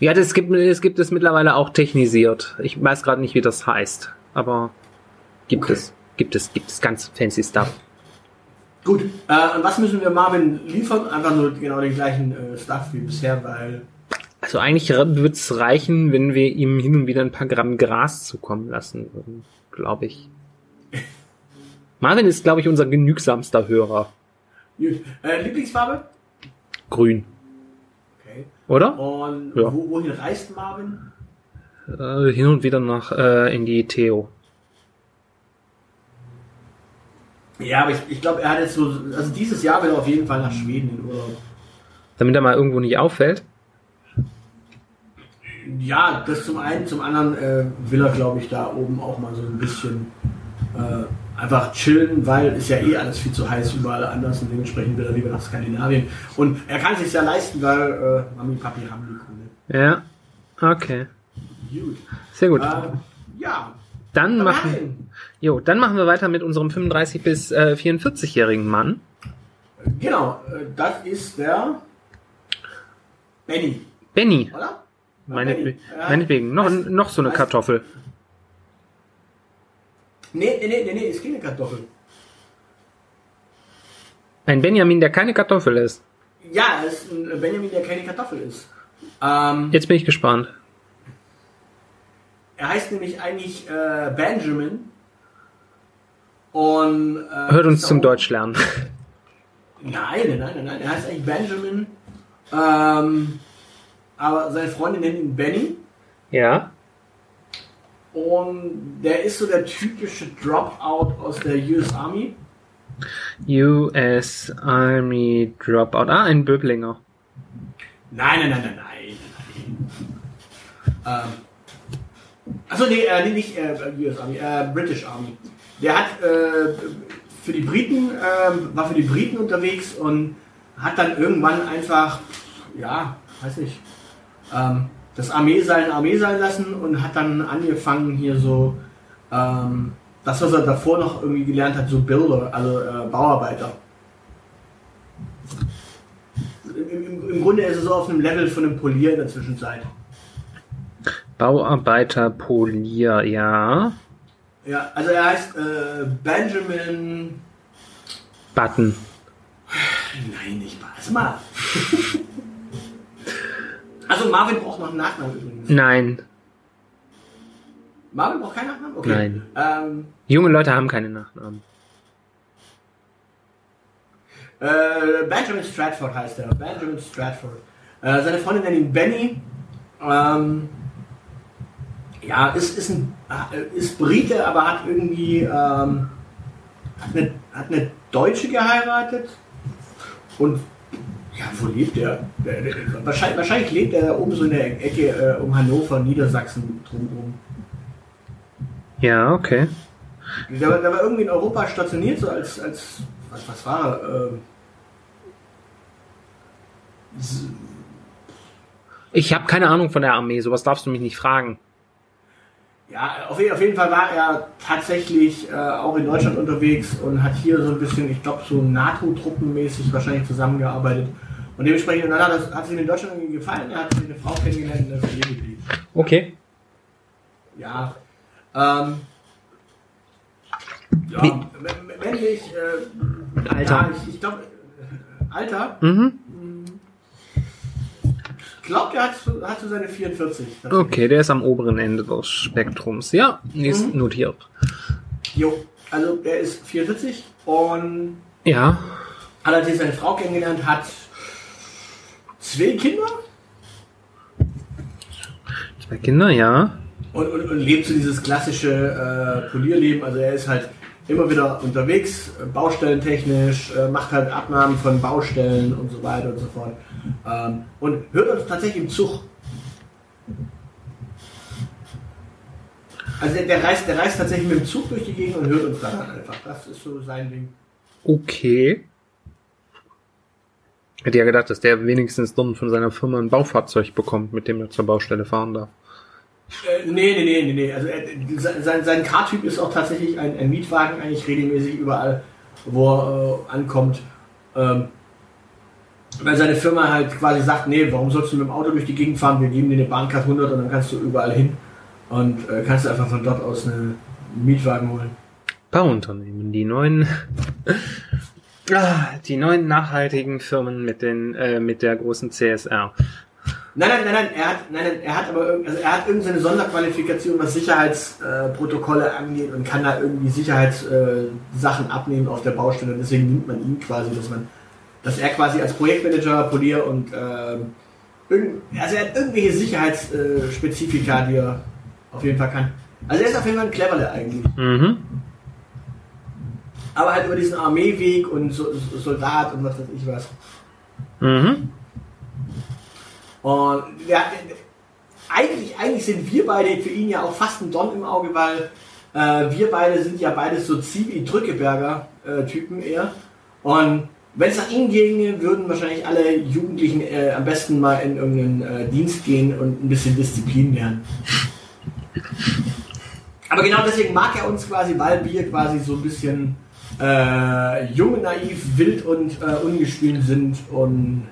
Ja, das gibt, es gibt es mittlerweile auch technisiert. Ich weiß gerade nicht, wie das heißt, aber gibt Okay. es, gibt es, gibt es ganz fancy Stuff. gut. Äh, und was müssen wir Marvin liefern? Einfach nur genau den gleichen äh, Stuff wie bisher, weil Also eigentlich wird es reichen, wenn wir ihm hin und wieder ein paar Gramm Gras zukommen lassen würden, glaube ich. Marvin ist, glaube ich, unser genügsamster Hörer. gut. Äh, Lieblingsfarbe? Grün. Oder? Und Ja. wo, wohin reist Marvin? Äh, hin und wieder nach äh, in die Theo. Ja, aber ich, ich glaube, er hat jetzt so, also dieses Jahr will er auf jeden Fall nach Schweden in Urlaub. Damit er mal irgendwo nicht auffällt. Ja, das zum einen, zum anderen äh, will er, glaube ich, da oben auch mal so ein bisschen äh, einfach chillen, weil ist ja eh alles viel zu heiß überall anders und dementsprechend will er lieber nach Skandinavien. Und er kann sich ja leisten, weil äh, Mami und Papi haben die Kohle. Ja. Okay. Gut. Sehr gut. Äh, ja. Dann machen, jo, dann machen wir weiter mit unserem 35 bis äh, 44-jährigen Mann. Genau, äh, das ist der Benny, Benny. oder? Ja. Meinetwegen. Noch, noch so eine Kartoffel. Nee, nee, nee, nee, nee, ist keine Kartoffel. Ein Benjamin, der keine Kartoffel ist. Ja, es ist ein Benjamin, der keine Kartoffel ist. Ähm, Jetzt bin ich gespannt. Er heißt nämlich eigentlich äh, Benjamin. Und äh, Hört uns zum Deutsch lernen. Nein, nein, nein, nein, nein. Er heißt eigentlich Benjamin. Ähm, aber seine Freundin nennt ihn Benny. Ja. Und der ist so der typische Dropout aus der US Army. US Army Dropout. Ah, ein Böblinger. Nein, nein, nein, nein, nein, nein. Ähm, achso, nee, äh, nee, nicht äh, US Army, äh, British Army. Der hat äh, für die Briten, äh, war für die Briten unterwegs und hat dann irgendwann einfach, ja, weiß nicht, ähm, das Armee sein Armee sein lassen und hat dann angefangen hier so, ähm, das, was er davor noch irgendwie gelernt hat, so Builder, also äh, Bauarbeiter. Im, im, Im Grunde ist es so auf einem Level von einem Polier in der Zwischenzeit. Bauarbeiter Polier, ja. Ja, also er heißt äh, Benjamin. Button. Nein, nicht. Also mal. also Marvin braucht noch einen Nachnamen übrigens. Nein. Marvin braucht keinen Nachnamen? Okay. Nein. Ähm, Junge Leute haben keine Nachnamen. äh, Benjamin Stratford heißt er. Benjamin Stratford. Äh, seine Freundin nennt ihn Benny. Ähm, ja, ist, ist, ein, äh, ist Brite, aber hat irgendwie ähm, hat, eine, hat eine Deutsche geheiratet. Und ja, wo lebt er? Wahrscheinlich, wahrscheinlich lebt er da oben so in der Ecke äh, um Hannover, Niedersachsen drumherum. Ja, okay. Der, war- der war irgendwie in Europa stationiert, so als, als was, was war er? Ähm, Ich habe keine Ahnung von der Armee, sowas darfst du mich nicht fragen. Ja, auf, auf jeden Fall war er tatsächlich äh, auch in Deutschland unterwegs und hat hier so ein bisschen, ich glaube, so NATO-Truppenmäßig wahrscheinlich zusammengearbeitet. Und dementsprechend und dann hat, das, hat es ihm in Deutschland irgendwie gefallen. Er hat eine Frau kennengelernt und ist hier geblieben. Okay. Ja. Ähm, ja, männlich, äh, Alter. Ja, ich, ich glaube, Alter, Mhm. glaubt er hat, so- hat so seine 44. Okay, der ist am oberen Ende des Spektrums. Ja, ist Mhm. notiert. Jo, also der ist 44 und Ja. hat als seine Frau kennengelernt, hat zwei Kinder Zwei Kinder, ja. und, und, und lebt so dieses klassische äh, Polierleben. Also er ist halt immer wieder unterwegs, äh, baustellentechnisch, äh, macht halt Abnahmen von Baustellen und so weiter und so fort. Ähm, und hört uns tatsächlich im Zug. Also der, der, reist, der reist tatsächlich mit dem Zug durch die Gegend und hört uns dann einfach. Das ist so sein Ding. Okay. Hätte ja gedacht, dass der wenigstens dann von seiner Firma ein Baufahrzeug bekommt, mit dem er zur Baustelle fahren darf. Äh, nee, nee, nee, nee, nee. Also äh, sein, sein Car-Typ ist auch tatsächlich ein, ein Mietwagen, eigentlich regelmäßig überall, wo er äh, ankommt. Ähm, weil seine Firma halt quasi sagt, nee, warum sollst du mit dem Auto durch die Gegend fahren? Wir geben dir eine Bahncard 100 und dann kannst du überall hin und äh, kannst einfach von dort aus einen Mietwagen holen. Bauunternehmen, die neuen, ah, die neuen nachhaltigen Firmen mit den, äh, mit der großen CSR. Nein, nein, nein, nein, er hat, nein, nein, er hat aber irgend, also er hat irgendeine Sonderqualifikation, was Sicherheitsprotokolle äh, angeht und kann da irgendwie Sicherheitssachen äh, abnehmen auf der Baustelle. Und deswegen nimmt man ihn quasi, dass man, dass er quasi als Projektmanager, Polier und äh, irgend, also er hat irgendwelche Sicherheitsspezifika, die er auf jeden Fall kann. Also er ist auf jeden Fall ein Cleverle eigentlich. Mhm. Aber halt über diesen Armeeweg und so, so Soldat und was weiß ich was. Mhm. Und ja, eigentlich, eigentlich sind wir beide für ihn ja auch fast ein Don im Auge, weil äh, wir beide sind ja beides so Zivi-Drückeberger-Typen eher. Und wenn es nach ihm ginge, würden wahrscheinlich alle Jugendlichen äh, am besten mal in irgendeinen äh, Dienst gehen und ein bisschen Disziplin lernen. Aber genau deswegen mag er uns quasi, weil wir quasi so ein bisschen äh, jung, naiv, wild und äh, ungestüm sind und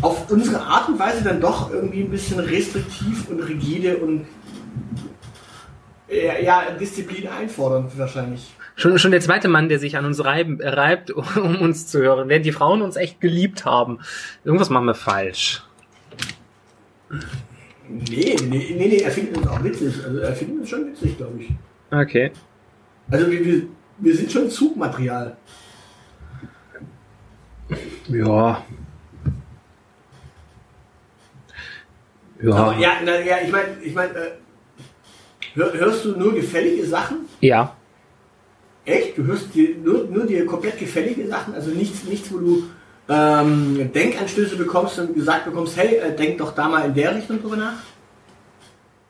auf unsere Art und Weise dann doch irgendwie ein bisschen restriktiv und rigide und ja, ja Disziplin einfordern wahrscheinlich. Schon, schon der zweite Mann, der sich an uns reiben, äh, reibt, um uns zu hören, während die Frauen uns echt geliebt haben. Irgendwas machen wir falsch. Nee, nee, nee, nee, er findet uns auch witzig. Also er findet uns schon witzig, glaube ich. Okay. Also wir, wir, wir sind schon Zugmaterial. Ja. Ja. Aber ja, na, ja ich meine, ich mein, äh, hör, hörst du nur gefällige Sachen? Ja. Echt? Du hörst dir nur, nur dir komplett gefällige Sachen? Also nichts, nichts wo du ähm, Denkanstöße bekommst und gesagt bekommst, hey, äh, denk doch da mal in der Richtung drüber nach?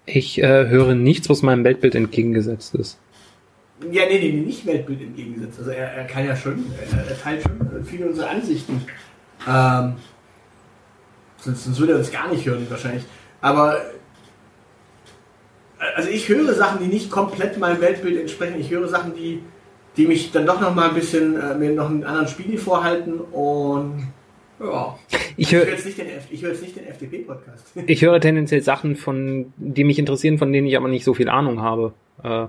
Ich äh, höre nichts, was meinem Weltbild entgegengesetzt ist. Ja, nee, nee, nicht Weltbild entgegengesetzt. Also er, er kann ja schon, er, er teilt schon viele unserer Ansichten. Ähm, sonst, sonst würde er uns gar nicht hören wahrscheinlich. Aber also ich höre Sachen, die nicht komplett meinem Weltbild entsprechen. Ich höre Sachen, die, die mich dann doch noch mal ein bisschen äh, mir noch einen anderen Spiegel vorhalten und ja. Ich höre höre jetzt nicht den, den FDP-Podcast. ich höre tendenziell Sachen, von die mich interessieren, von denen ich aber nicht so viel Ahnung habe. Äh,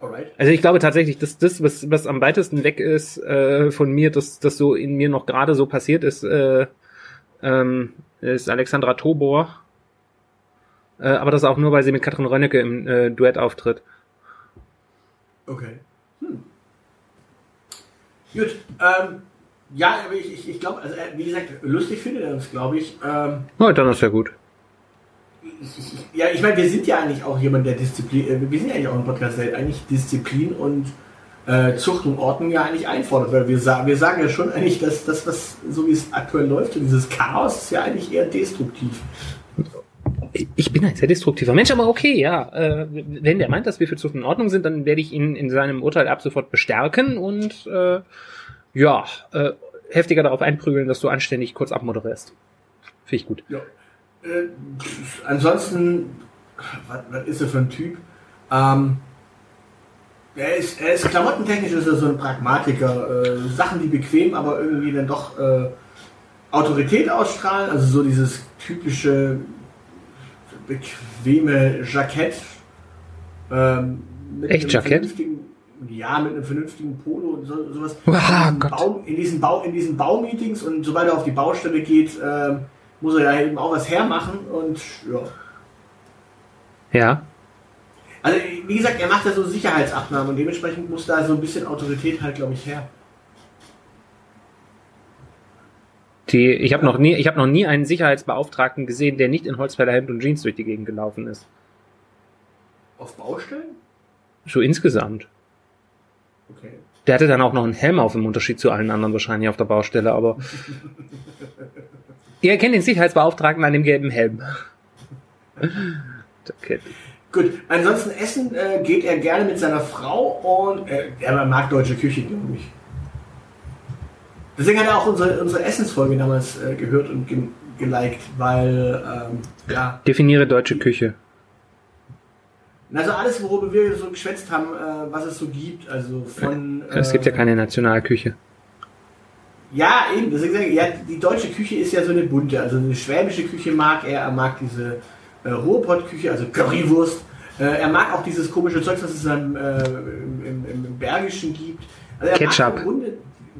Alright. Also ich glaube tatsächlich, dass das, was, was am weitesten weg ist äh, von mir, dass das so in mir noch gerade so passiert ist, äh, ähm, ist Alexandra Tobor. Äh, aber das auch nur, weil sie mit Katrin Rönnecke im äh, Duett auftritt. Okay. Hm. Gut. Ähm, ja, aber ich, ich, ich glaube, also, äh, wie gesagt, lustig findet er uns, glaube ich. Ähm, Na, dann ist ja gut. Ja, ich meine, wir sind ja eigentlich auch jemand, der Disziplin, äh, wir sind ja eigentlich auch ein Podcast, der eigentlich Disziplin und äh, Zucht und Ordnung ja eigentlich einfordert, weil wir sagen, wir sagen ja schon eigentlich, dass das, was so wie es aktuell läuft, und dieses Chaos ist ja eigentlich eher destruktiv. Ich bin ein sehr destruktiver Mensch, aber okay, ja. Äh, wenn der meint, dass wir für Zucht in Ordnung sind, dann werde ich ihn in seinem Urteil ab sofort bestärken und äh, ja, äh, heftiger darauf einprügeln, dass du anständig kurz abmoderierst. Finde ich gut. Ja. Äh, ansonsten, was, ist er für ein Typ? Ähm, er ist, er ist klamottentechnisch ist er so ein Pragmatiker. Äh, Sachen, die bequem, aber irgendwie dann doch äh, Autorität ausstrahlen. Also so dieses typische bequeme Jackett. Ähm, mit Echt einem Jackett? vernünftigen- Ja, mit einem vernünftigen Polo und so, sowas. Ah, in, diesen. Bau, in, diesen Bau, in diesen Baumeetings und sobald er auf die Baustelle geht, ähm, muss er ja eben auch was hermachen und ja. Ja. Also wie gesagt, er macht da so Sicherheitsabnahmen und dementsprechend muss da so ein bisschen Autorität halt, glaube ich, her. Die, ich habe noch nie, ich habe noch nie einen Sicherheitsbeauftragten gesehen, der nicht in Holzfäller Hemd und Jeans durch die Gegend gelaufen ist. Auf Baustellen? So insgesamt. Okay. Der hatte dann auch noch einen Helm auf im Unterschied zu allen anderen wahrscheinlich auf der Baustelle, aber ihr kennt den Sicherheitsbeauftragten an dem gelben Helm. Okay. Gut, ansonsten essen äh, geht er gerne mit seiner Frau und äh, er mag deutsche Küche, glaube ich. Deswegen hat er auch unsere, unsere Essensfolge damals äh, gehört und ge geliked, weil, ähm, ja. Definiere deutsche Küche. Also alles, worüber wir so geschwätzt haben, äh, was es so gibt, also von... Es gibt ja äh, keine Nationalküche. Ja, eben, deswegen sage ich, ja, die deutsche Küche ist ja so eine bunte. Also eine schwäbische Küche mag er, er mag diese äh, Ruhrpott-Küche, also Currywurst. Äh, er mag auch dieses komische Zeug, was es dann äh, im, im, im Bergischen gibt. Also er Ketchup. Grunde,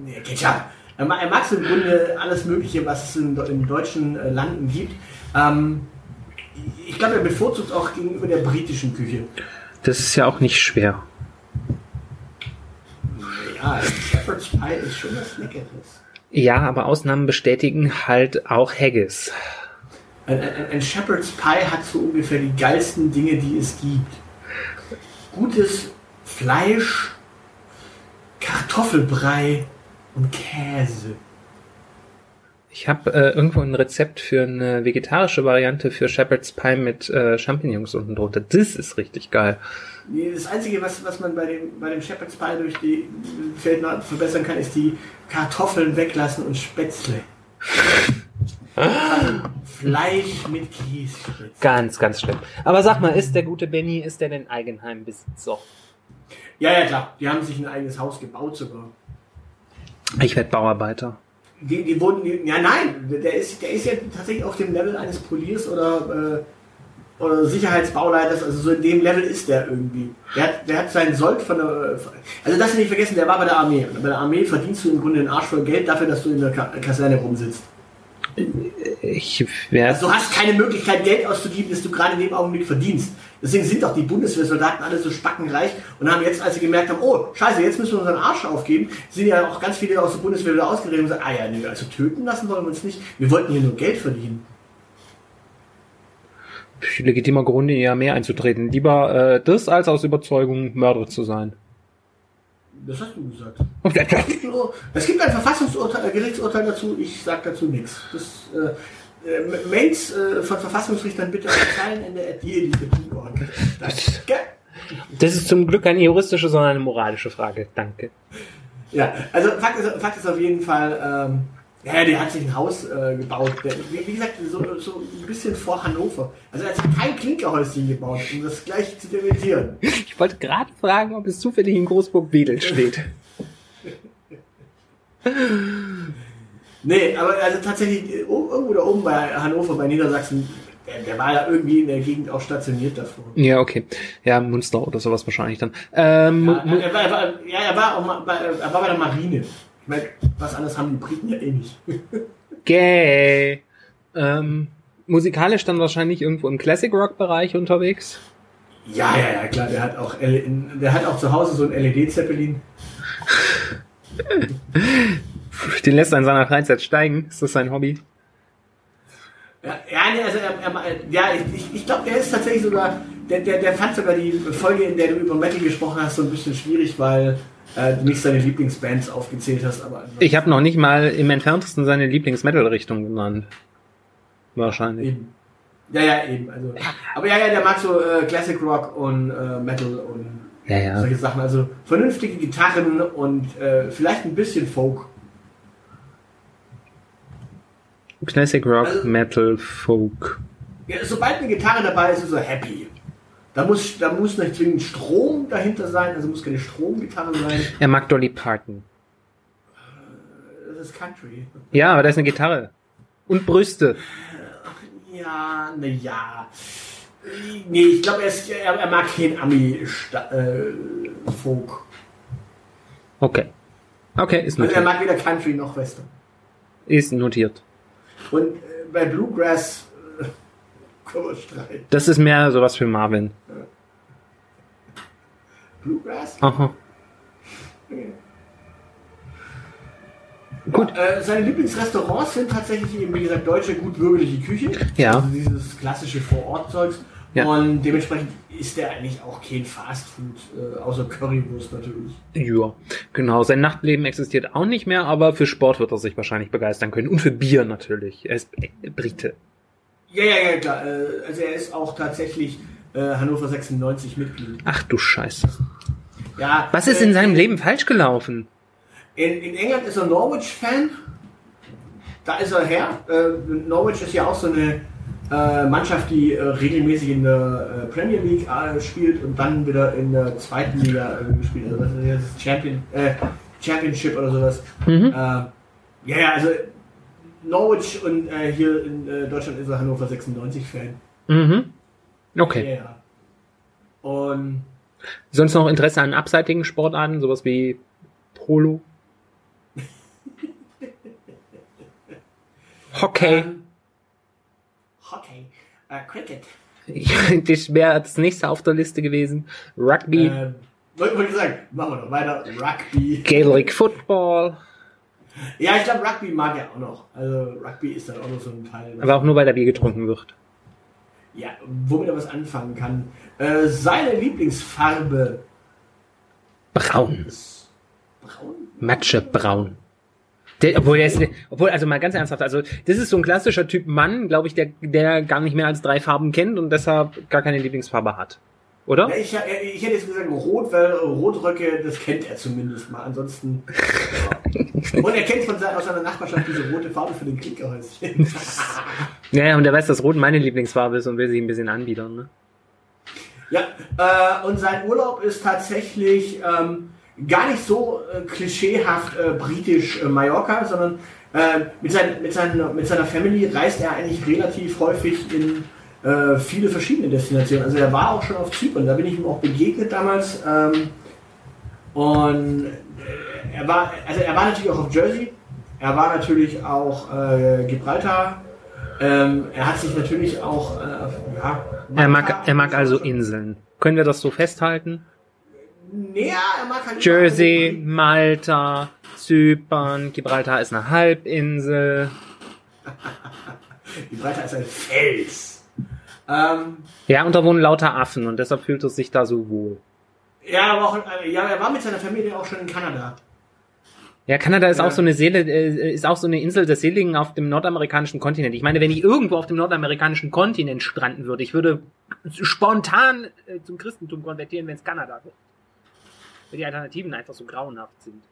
nee, Ketchup. Er mag, er mag so im Grunde alles Mögliche, was es in, in deutschen äh, Landen gibt. Ähm, ich glaube, er bevorzugt auch gegenüber der britischen Küche. Das ist ja auch nicht schwer. Ja, Shepherd's Pie ist schon was Leckeres. Ja, aber Ausnahmen bestätigen halt auch Haggis. Ein, ein, ein Shepherd's Pie hat so ungefähr die geilsten Dinge, die es gibt. Gutes Fleisch, Kartoffelbrei und Käse. Ich habe äh, irgendwo ein Rezept für eine vegetarische Variante für Shepherd's Pie mit äh, Champignons unten drunter. Das ist richtig geil. Nee, Das Einzige, was, was man bei dem, bei dem Shepherd's Pie durch die Feld noch verbessern kann, ist die Kartoffeln weglassen und Spätzle. Also Fleisch mit Kässpätzle. Ganz, ganz schlimm. Aber sag mal, ist der gute Benny, ist der denn Eigenheimbesitzer? Ja, ja, klar. Die haben sich ein eigenes Haus gebaut sogar. Ich werd Bauarbeiter. Die, die wurden, ja nein, der ist, der ist ja tatsächlich auf dem Level eines Poliers oder, äh, oder Sicherheitsbauleiters, also so in dem Level ist der irgendwie. Der hat, der hat seinen Sold von der, also das nicht vergessen, der war bei der Armee. Und bei der Armee verdienst du im Grunde den Arsch voll Geld dafür, dass du in der Ka Kaserne rumsitzt. Ich werde. Also du hast keine Möglichkeit, Geld auszugeben, das du gerade in dem Augenblick verdienst. Deswegen sind auch die Bundeswehrsoldaten alle so spackenreich und haben jetzt, als sie gemerkt haben, oh, scheiße, jetzt müssen wir unseren Arsch aufgeben, sind ja auch ganz viele aus der Bundeswehr wieder ausgeredet und sagen, ah ja, nee, also töten lassen wollen wir uns nicht. Wir wollten hier nur Geld verdienen. Legitimer Grund, in ihr Armee einzutreten. Lieber äh, das, als aus Überzeugung Mörder zu sein. Das hast du gesagt. Es gibt ein Verfassungsurteil, Gerichtsurteil dazu, ich sag dazu nichts. Das, äh, äh, Mails äh, von Verfassungsrichtern bitte auf Zeilenende at dieelite.org. Danke. Das ist zum Glück keine juristische, sondern eine moralische Frage. Danke. Ja, also Fakt ist, Fakt ist auf jeden Fall, ähm, ja, der hat sich ein Haus äh, gebaut. Der, wie, wie gesagt, so, so ein bisschen vor Hannover. Also er hat sich kein Klinkerhäuschen gebaut, um das gleich zu dementieren. Ich wollte gerade fragen, ob es zufällig in Großburg-Wedel steht. Nee, aber also tatsächlich äh, irgendwo da oben bei Hannover, bei Niedersachsen, der, der war ja irgendwie in der Gegend auch stationiert davor. ja, okay. Ja, Münster oder sowas wahrscheinlich dann. Ähm, Ja, er war, er war, ja, er war, auch mal bei, er war bei der Marine. Ich meine, was anderes haben die Briten ja eh nicht. gay. Ähm, musikalisch dann wahrscheinlich irgendwo im Classic Rock Bereich unterwegs. Ja, ja, ja, klar, der hat auch, der hat auch zu Hause so ein LED-Zeppelin. Den lässt er in seiner Freizeit steigen. Ist das sein Hobby? Ja, ja, nee, also er, er, ja, ich, ich, ich glaube, der ist tatsächlich sogar, der, der, der fand sogar die Folge, in der du über Metal gesprochen hast, so ein bisschen schwierig, weil äh, nicht seine Lieblingsbands aufgezählt hast. Aber Ich habe noch nicht mal im entferntesten seine Lieblings-Metal-Richtung genannt. Wahrscheinlich. eben. Ja, ja, eben. Also, aber ja, ja, der mag so äh, Classic Rock und äh, Metal und Ja, ja. solche Sachen. Also vernünftige Gitarren und äh, vielleicht ein bisschen Folk. Classic Rock, Also- Metal, Folk. Ja, sobald eine Gitarre dabei ist, ist er happy. Da muss, da muss nicht zwingend Strom dahinter sein, also muss keine Stromgitarre sein. Er mag Dolly Parton. Das ist Country. Ja, aber da ist eine Gitarre. Und Brüste. Ja, na ja. Nee, ich glaube, er, er, er mag kein Ami-Folk. Okay. Okay, ist also er notiert. mag weder Country noch Western. Ist notiert. Und äh, bei Bluegrass streiten. Das ist mehr sowas für Marvin. Bluegrass? Aha. Gut. Äh, seine Lieblingsrestaurants sind tatsächlich eben, wie gesagt, deutsche, gut bürgerliche Küche. Ja. Also dieses klassische Vorortzeugs. Ja. Und dementsprechend ist er eigentlich auch kein Fastfood, äh, außer Currywurst natürlich. Ja, genau. Sein Nachtleben existiert auch nicht mehr, aber für Sport wird er sich wahrscheinlich begeistern können. Und für Bier natürlich. Er ist äh, Brite. Ja, ja, ja, klar. Äh, also er ist auch tatsächlich äh, Hannover 96 Mitglied. Ach du Scheiße. Ja, Was ist äh, in seinem Leben falsch gelaufen? In, in England ist er Norwich-Fan. Da ist er her. Äh, Norwich ist ja auch so eine äh, Mannschaft, die äh, regelmäßig in der Premier League spielt und dann wieder in der zweiten Liga gespielt. Also das ist jetzt Champion, Championship oder sowas. Mhm. Ja, ja, also Norwich und äh, hier in äh, Deutschland ist er Hannover 96-Fan. Mhm. Okay. ja. Und Sonst noch Interesse an abseitigen Sportarten, sowas wie Polo? Hockey. ähm, Hockey, äh, Cricket. Das wäre das nächste auf der Liste gewesen. Rugby, Ähm, wollte ich sagen, machen wir noch weiter. Rugby. Gaelic Football. Ja, ich glaube, Rugby mag er auch noch. Also Rugby ist dann auch noch so ein Teil. Aber auch nur, weil da Bier getrunken wird. ja, womit er was anfangen kann. Äh, seine Lieblingsfarbe Braun. braun. Matschebraun. Der, obwohl, der ist, obwohl, also mal ganz ernsthaft, also das ist so ein klassischer Typ Mann, glaube ich, der, der gar nicht mehr als drei Farben kennt und deshalb gar keine Lieblingsfarbe hat. Oder? Ja, ich, äh, ich hätte jetzt gesagt rot, weil Rotröcke, das kennt er zumindest mal. Ansonsten. Ja. Und er kennt von seiner, aus seiner Nachbarschaft diese rote Farbe für den Klickerhäuschen. Ja, und der weiß, dass Rot meine Lieblingsfarbe ist und will sich ein bisschen anbiedern, ne? Ja, äh, und sein Urlaub ist tatsächlich ähm, gar nicht so äh, klischeehaft äh, britisch äh, Mallorca, sondern äh, mit, sein, mit, seinen, mit seiner Family reist er eigentlich relativ häufig in äh, viele verschiedene Destinationen. Also er war auch schon auf Zypern, da bin ich ihm auch begegnet damals. Ähm, und er war, also er war natürlich auch auf Jersey, er war natürlich auch äh, Gibraltar. Ähm, er hat sich natürlich auch, äh, ja, Er mag, er mag also. Inseln. Können wir das so festhalten? Nee, er mag halt Jersey, Malta, Zypern, Gibraltar ist eine Halbinsel. Gibraltar ist ein Fels. Ähm, Ja, und da wohnen lauter Affen und deshalb fühlt es sich da so wohl. ja, aber auch, äh, ja, er war mit seiner Familie auch schon in Kanada. Ja, Kanada ist Ja. auch so eine Seele, äh, ist auch so eine Insel der Seligen auf dem nordamerikanischen Kontinent. Ich meine, wenn ich irgendwo auf dem nordamerikanischen Kontinent stranden würde, ich würde spontan äh, zum Christentum konvertieren, wenn es Kanada wird. Weil die Alternativen einfach so grauenhaft sind.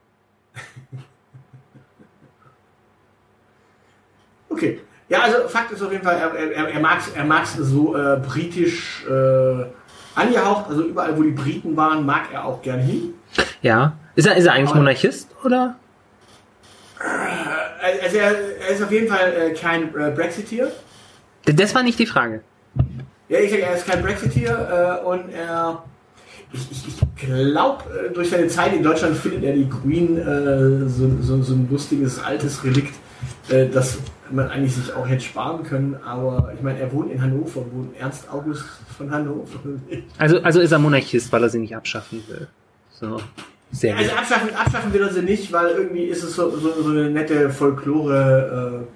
Okay. Ja, also Fakt ist auf jeden Fall, er, er, er mag es er mag's so äh, britisch äh, angehaucht. Also überall, wo die Briten waren, mag er auch gern hin. Ja. Ist er, ist er eigentlich Aber- Monarchist, oder? Äh, Also er, er ist auf jeden Fall äh, kein äh, Brexiteer. Das war nicht die Frage. Ja, ich sage, er ist kein Brexiteer äh, und er. Ich, ich, ich glaube, äh, durch seine Zeit in Deutschland findet er die Queen äh, so, so, so ein lustiges altes Relikt, äh, das man eigentlich sich auch hätte sparen können. Aber ich meine, er wohnt in Hannover, wohnt Ernst August von Hannover. Also, also ist er Monarchist, weil er sie nicht abschaffen will. So. Sehr Also abschaffen, abschaffen will er sie nicht, weil irgendwie ist es so, so, so eine nette Folklore, äh,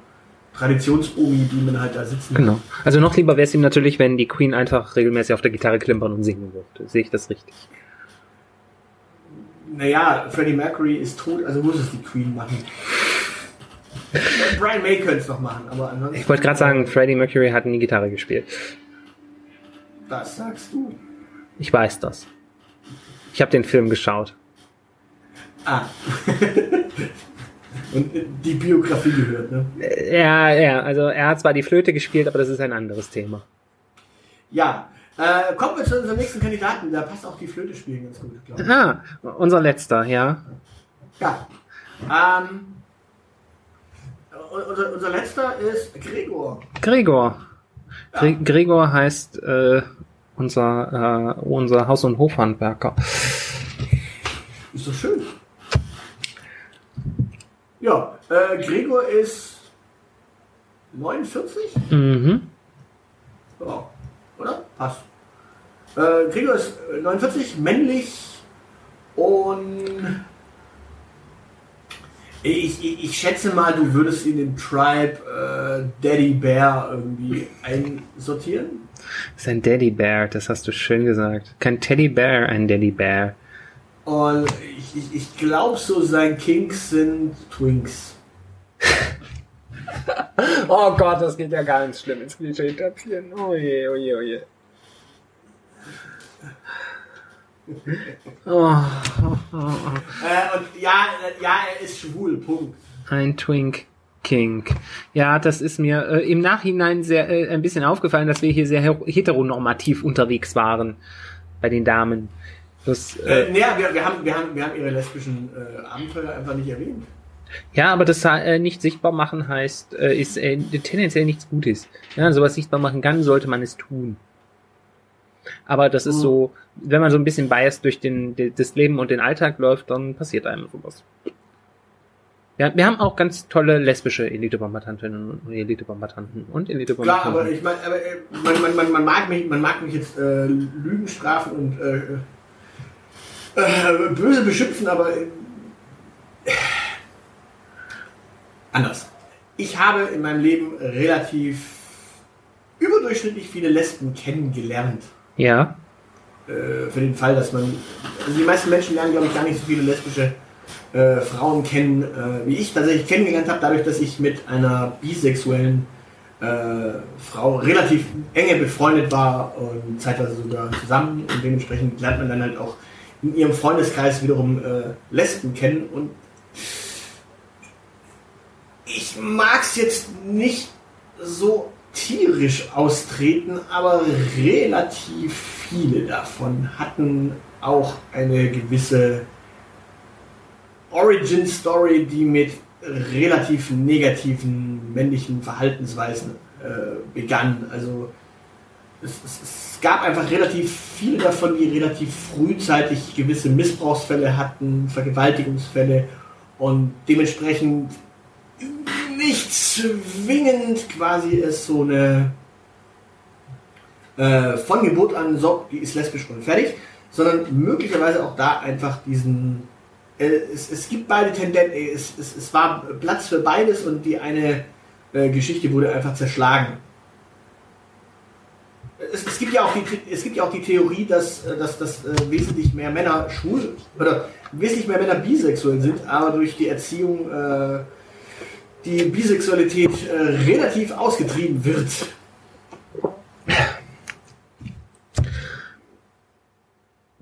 Traditionsomi, die man halt da sitzen hat. Genau. Also noch lieber wäre es ihm natürlich, wenn die Queen einfach regelmäßig auf der Gitarre klimpern und singen würde. Sehe ich das richtig? Naja, Freddie Mercury ist tot, also muss es die Queen machen. Brian May könnte es noch machen, aber ansonsten. Ich wollte gerade sagen, Freddie Mercury hat nie Gitarre gespielt. Das sagst du. Ich weiß das. Ich habe den Film geschaut. Ah. Und die Biografie gehört, ne? Äh, Ja, ja, also er hat zwar die Flöte gespielt, aber das ist ein anderes Thema. Ja. Äh, kommen wir zu unserem nächsten Kandidaten. Da passt auch die Flöte spielen ganz gut, glaube ich. Ah, unser letzter, ja. Ja. Ähm, unser, unser letzter ist Gregor. Gregor. Gre Gregor heißt äh, unser, äh, unser Haus- und Hofhandwerker. Ist doch schön. Ja, äh, Gregor ist 49? Mhm. Ja, oder? Passt. Äh, Gregor ist äh, 49, männlich und ich, ich, ich schätze mal, du würdest in den Tribe äh, Daddy Bear irgendwie einsortieren. Das ist ein Daddy Bear, das hast du schön gesagt. Kein Teddy Bear, ein Daddy Bear. Und ich, ich, ich glaube so, sein Kinks sind Twinks. Oh Gott, das geht ja ganz schlimm ins Klischee-Töpfchen. Oh je, oh je, oh. Äh, und ja, ja, er ist schwul, Punkt. Ein Twink. King. Ja, das ist mir äh, im Nachhinein sehr äh, ein bisschen aufgefallen, dass wir hier sehr heteronormativ unterwegs waren bei den Damen. Das, äh, äh, naja, wir, wir, haben, wir, haben, wir haben ihre lesbischen äh, Abenteuer einfach nicht erwähnt. Ja, aber das äh, nicht sichtbar machen heißt, ist tendenziell nichts Gutes. Ja, sowas sichtbar machen kann, sollte man es tun. Aber das ist mhm. so, wenn man so ein bisschen biased durch den, das Leben und den Alltag läuft, dann passiert einem sowas. Ja, wir haben auch ganz tolle lesbische Elite-Bombardantinnen und Elite-Bombardanten und Elite-Bombardanten. Klar, aber ich meine, äh, man, man, man, man, mag mich, man mag mich jetzt äh, Lügen strafen und äh, äh, böse beschimpfen, aber äh, anders. Ich habe in meinem Leben relativ überdurchschnittlich viele Lesben kennengelernt. Ja. Äh, für den Fall, dass man. Also die meisten Menschen lernen, glaube ich, gar nicht so viele lesbische äh, Frauen kennen, äh, wie ich tatsächlich kennengelernt habe, dadurch, dass ich mit einer bisexuellen äh, Frau relativ enge befreundet war und zeitweise sogar zusammen und dementsprechend lernt man dann halt auch in ihrem Freundeskreis wiederum äh, Lesben kennen und ich mag es jetzt nicht so tierisch austreten, aber relativ viele davon hatten auch eine gewisse Origin Story, die mit relativ negativen männlichen Verhaltensweisen äh, begann. Also es, es, es, gab einfach relativ viele davon, die relativ frühzeitig gewisse Missbrauchsfälle hatten, Vergewaltigungsfälle und dementsprechend nicht zwingend quasi es so eine äh, von Geburt an so, die ist lesbisch und fertig, sondern möglicherweise auch da einfach diesen äh, es, es gibt beide Tendenzen, äh, es, es, es war Platz für beides und die eine äh, Geschichte wurde einfach zerschlagen. Es, es, gibt ja auch die, es gibt ja auch die Theorie, dass, äh, dass, dass äh, wesentlich mehr Männer schwul oder wesentlich mehr Männer bisexuell sind, aber durch die Erziehung äh, die Bisexualität relativ ausgetrieben wird.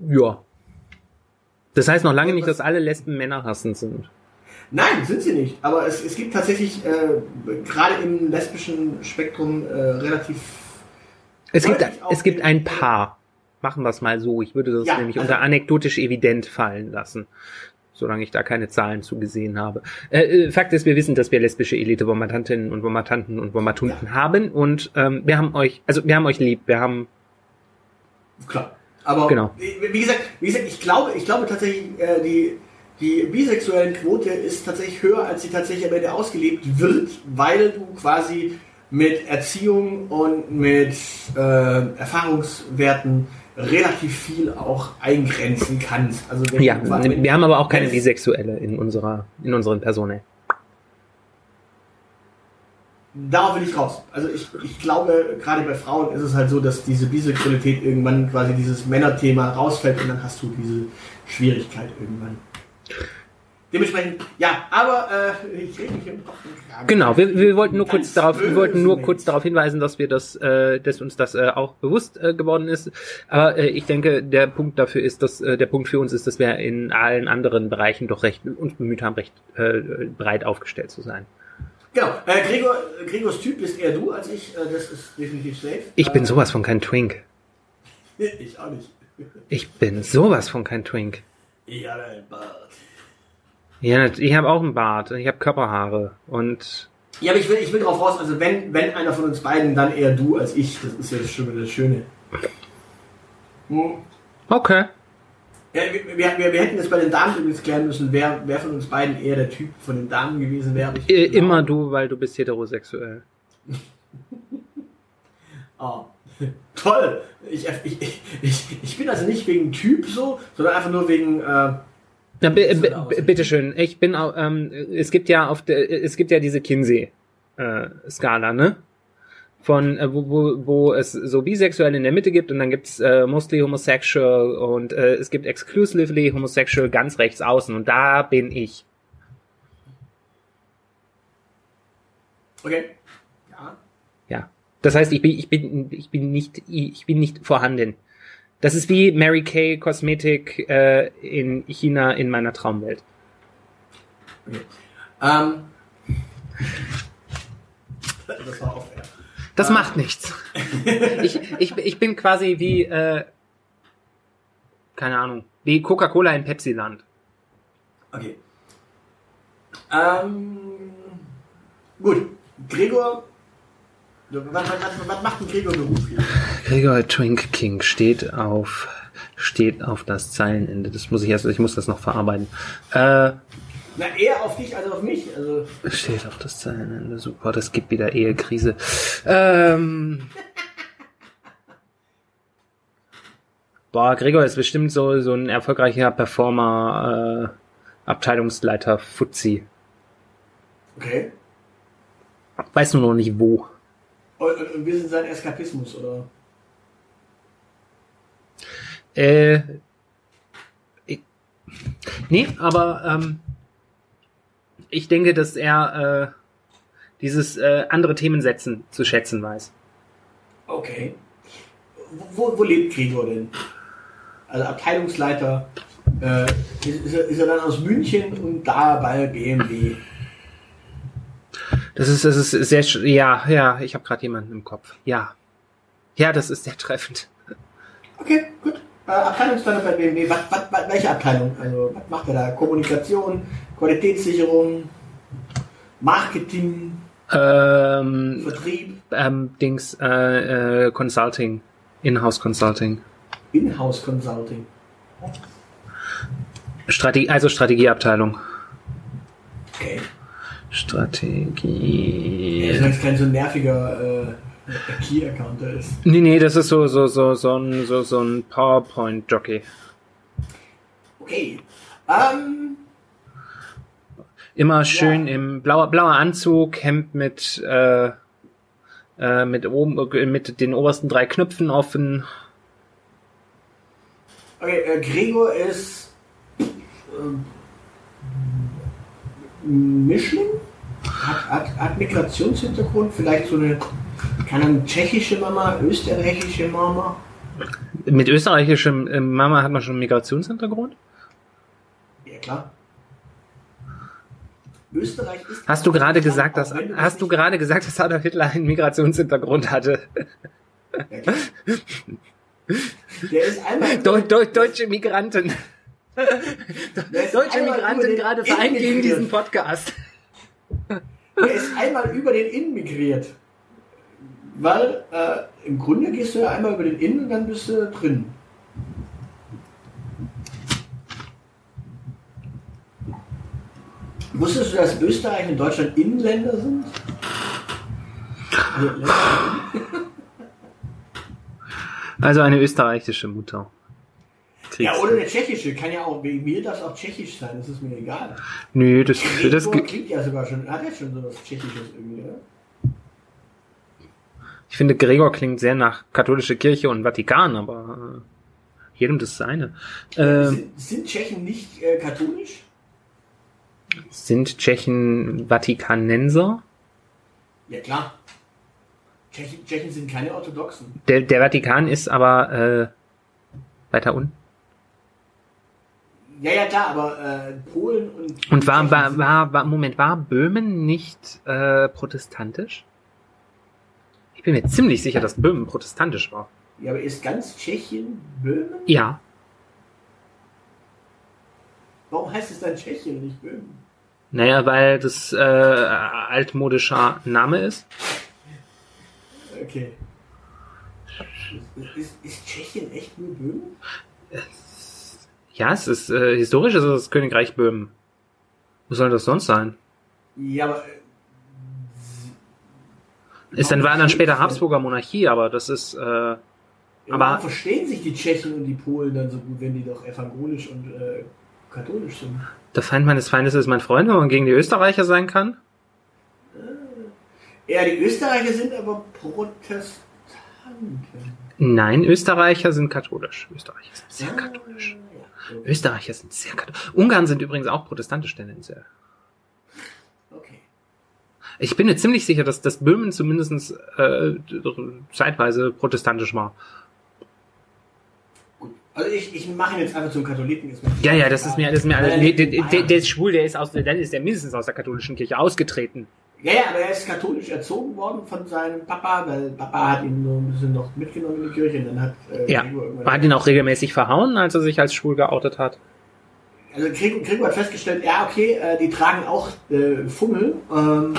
Ja. Das heißt noch lange nicht, dass alle Lesben Männer hassend sind. Nein, sind sie nicht. Aber es, es gibt tatsächlich äh, gerade im lesbischen Spektrum äh, relativ. Es gibt, es gibt ein paar. Machen wir es mal so. Ich würde das ja, nämlich also, unter anekdotisch evident fallen lassen. Solange ich da keine Zahlen zugesehen habe. Äh, äh, Fakt ist, wir wissen, dass wir lesbische Elite-Bombardantinnen und Bombardanten und Bombardanten ja. haben. Und ähm, wir haben euch, also wir haben euch lieb. Wir haben. Klar. Aber genau. wie, gesagt, wie gesagt, ich glaube, ich glaube tatsächlich, äh, die, die bisexuellen Quote ist tatsächlich höher, als sie tatsächlich am Ende ausgelebt wird, weil du quasi mit Erziehung und mit äh, Erfahrungswerten relativ viel auch eingrenzen kannst. Also ja, wir haben aber auch keine Bisexuelle in unserer in unseren Personen darauf will ich raus. Also ich, ich glaube, gerade bei Frauen ist es halt so, dass diese Bisexualität irgendwann quasi dieses Männerthema rausfällt und dann hast du diese Schwierigkeit irgendwann. Dementsprechend, ja, aber äh, ich rede mich im Genau, wir, wir wollten nur kurz darauf, wir wollten nur kurz darauf hinweisen, dass wir das, äh, dass uns das äh, auch bewusst äh, geworden ist. Aber äh, ich denke, der Punkt dafür ist, dass äh, der Punkt für uns ist, dass wir in allen anderen Bereichen doch recht uns bemüht haben, recht äh, breit aufgestellt zu sein. Genau. Äh, Gregor, Gregors Typ bist eher du als ich. Äh, das ist definitiv safe. Ich bin äh, sowas von kein Twink. ich auch nicht. ich bin sowas von kein Twink. Ich habe einen Bart. Ja, ich habe auch einen Bart. Ich habe Körperhaare und. Ja, aber ich will, ich will drauf raus. Also wenn, wenn einer von uns beiden, dann eher du als ich. Das ist ja schon das Schöne. Hm. Okay. Ja, wir, wir, wir, hätten es bei den Damen übrigens klären müssen, wer, wer von uns beiden eher der Typ von den Damen gewesen wäre. Äh, immer du, weil du bist heterosexuell. oh, toll! Ich, ich, ich, ich bin also nicht wegen Typ so, sondern einfach nur wegen. Äh, ja, bitteschön. Ich bin auch, ähm, es gibt ja auf der, es gibt ja diese Kinsey-Skala, äh, ne? von äh, wo, wo, wo es so bisexuell in der Mitte gibt und dann gibt's äh, mostly homosexual und äh, es gibt exclusively homosexual ganz rechts außen und da bin ich. Okay. Ja. Ja. Das heißt, ich bin ich bin ich bin nicht ich bin nicht vorhanden Das ist wie Mary Kay Kosmetik äh, in China in meiner Traumwelt. Okay. Ähm, das war off air. Das Ah. macht nichts. Ich, ich, ich bin quasi wie, äh, keine Ahnung, wie Coca-Cola in Pepsi-Land. Okay. Ähm, gut. Gregor. Was, was, was, macht ein Gregor beruflich? Gregor Twink King steht auf, steht auf das Zeilenende. Das muss ich erst, ich muss das noch verarbeiten. Äh, Na, eher auf dich als auf mich. Also, steht auf das Zeilenende. Super, das gibt wieder Ehekrise. Ähm, boah, Gregor ist bestimmt so, so ein erfolgreicher Performer, äh, Abteilungsleiter Fuzzi. okay. Weiß nur noch nicht wo. Und, und, und wir sind sein Eskapismus, oder? Äh, ich, nee, aber ähm, ich denke, dass er äh, dieses äh, andere Themen setzen zu schätzen weiß. Okay. Wo, wo lebt Gregor denn? Also Abteilungsleiter. Äh, ist, ist, er, ist er dann aus München und da bei BMW? Das ist, das ist sehr, ja, ja, ich habe gerade jemanden im Kopf. Ja, ja, das ist sehr treffend. Okay, gut. Äh, Abteilungsleiter bei BMW. Was, was, was, welche Abteilung? Also, was macht er da? Kommunikation, Qualitätssicherung, Marketing, Ähm, Vertrieb, ähm, Dings, äh, äh, Consulting, Inhouse Consulting, Inhouse Consulting. Strategie, also Strategieabteilung. Okay. Strategie. Ja, das kein so nerviger äh, Key-Accounter ist. Nee, nee, das ist so, so, so, so ein, so, so ein PowerPoint-Jockey. Okay. Ähm, Immer schön Ja. im blauer, blauer Anzug, Hemd mit, äh, äh, mit oben, äh, mit den obersten drei Knöpfen offen. okay, äh, Gregor ist ähm, Mischling? Hat, hat, hat Migrationshintergrund, vielleicht so eine, keine Ahnung, tschechische Mama, österreichische Mama. Mit österreichischem äh, Mama hat man schon einen Migrationshintergrund? Ja, klar. Österreich ist. Hast du gerade gesagt, dass, du hast du gerade gesagt, dass Adolf Hitler einen Migrationshintergrund hatte? Ja, klar. Der ist einmal. Deu Deu deutsche Migranten. Deutsche Migranten gerade vereint gegen diesen Podcast. Der ist einmal über den Inn migriert. Weil äh, im Grunde gehst du ja einmal über den Inn und dann bist du drin. Wusstest du, dass Österreich und Deutschland Innenländer sind? Also, Also eine österreichische Mutter. Ja, Kriegs- oder eine tschechische. Kann ja auch, wegen mir darf es auch tschechisch sein, das ist mir egal. Nö, das, das, ge- klingt ja sogar schon, hat ja schon so was Tschechisches irgendwie, oder? ich finde Gregor klingt sehr nach katholische Kirche und Vatikan, aber äh, jedem das seine. Äh, sind, sind Tschechen nicht äh, katholisch? sind Tschechen Vatikanenser? Ja, klar. Tschechen, Tschechen sind keine Orthodoxen. Der, der Vatikan ist aber äh, weiter unten. Ja, ja, klar, aber äh, Polen und. Und war, war, war, war, Moment, war Böhmen nicht äh, protestantisch? Ich bin mir ziemlich sicher, dass Böhmen protestantisch war. Ja, aber ist ganz Tschechien Böhmen? Ja, Warum heißt es dann Tschechien nicht Böhmen? naja, weil das äh, altmodischer Name ist. Okay. Ist, ist, ist Tschechien echt nur Böhmen? Ja, es ist äh, historisch ist es das Königreich Böhmen. Wo soll das sonst sein? Ja, aber. äh, Ist dann war dann später Habsburger Monarchie, aber das ist äh, Ja, Aber- warum verstehen sich die Tschechen und die Polen dann so gut, wenn die doch evangelisch und äh, katholisch sind? der Feind meines Feindes ist mein Freund, wenn man gegen die Österreicher sein kann. Ja, die Österreicher sind aber Protestanten. Nein, Österreicher sind katholisch. Österreicher sind sehr katholisch. Ah, okay. Österreicher sind sehr katholisch. Ungarn sind übrigens auch protestantisch tendenziell. okay. Ich bin mir ziemlich sicher, dass das Böhmen zumindest äh, zeitweise protestantisch war. Also ich, ich mache ihn jetzt einfach zum Katholiken. Ja, ja, das ist mir, das ist mir alles. Nee, der, der, der ist schwul, der ist aus, dann ist der mindestens aus der katholischen Kirche ausgetreten. Ja, ja, aber er ist katholisch erzogen worden von seinem Papa, weil Papa hat ihn so ein bisschen noch mitgenommen in die Kirche und dann hat äh, Ja. Gregor hat ihn auch regelmäßig verhauen, als er sich als schwul geoutet hat. Also Gregor, Gregor hat festgestellt, ja okay, äh, die tragen auch äh, Fummel ähm,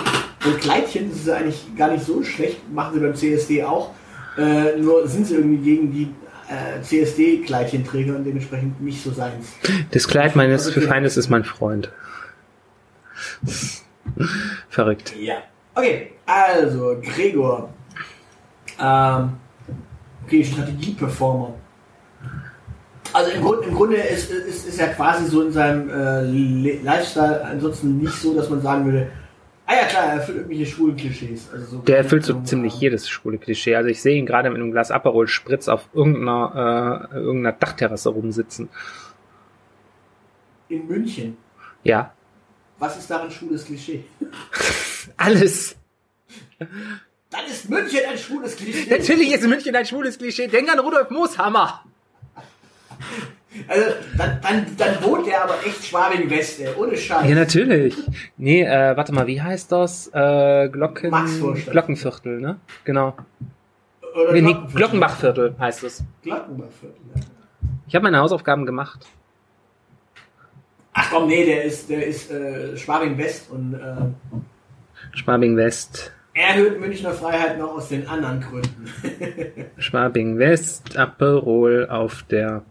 und Kleidchen, das ist eigentlich gar nicht so schlecht, machen sie beim CSD auch. Äh, nur sind sie irgendwie gegen die äh, CSD-Kleidchenträger und dementsprechend nicht so seins. Das Kleid meines Feindes ist mein Freund. Verrückt. Ja. Okay, also Gregor. Ähm, okay, Strategie-Performer. Also im, Grund, im Grunde ist, ist, ist er quasi so in seinem äh, Le- Lifestyle ansonsten nicht so, dass man sagen würde, ah ja klar, er erfüllt irgendwelche schwulen Klischees. Also so Der erfüllt so ähm, ziemlich jedes schwule Klischee. Also ich sehe ihn gerade mit einem Glas Aperol Spritz auf irgendeiner, äh, irgendeiner Dachterrasse rumsitzen. In München. Ja. Was ist daran schwules Klischee? Alles. Dann ist München ein schwules Klischee. Natürlich ist München ein schwules Klischee. Denk an Rudolf Mooshammer. Also dann, dann, dann wohnt er aber echt Schwabing-West, ey, ohne Scheiß. Ja, natürlich. Nee, äh, warte mal, wie heißt das? Äh, Glocken... Glockenviertel, ne? Genau. Oder Nee, nee, Glockenviertel. Glockenbachviertel heißt es. Glockenbachviertel, ja. Ich habe meine Hausaufgaben gemacht. Ach komm, nee, der ist, der ist äh, Schwabing West und äh, Schwabing West. erhöht Münchner Freiheit noch aus den anderen Gründen. Schwabing West, Aperol auf der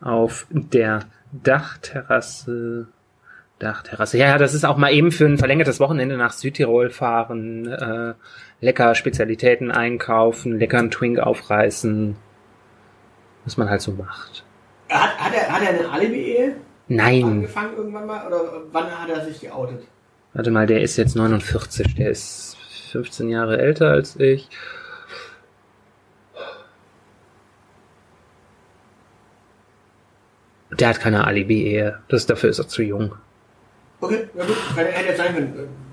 auf der Dachterrasse. Dachterrasse. Ja, ja, das ist auch mal eben für ein verlängertes Wochenende nach Südtirol fahren, äh, lecker Spezialitäten einkaufen, leckeren Twink aufreißen. Was man halt so macht. hat, hat, er, hat er eine Alibi-Ehe Nein. angefangen irgendwann mal? Oder wann hat er sich geoutet? Warte mal, der ist jetzt 49, der ist 15 Jahre älter als ich. Der hat keine Alibi-Ehe. Das, dafür ist er zu jung. Okay, ja gut, kann, hätte jetzt sein können.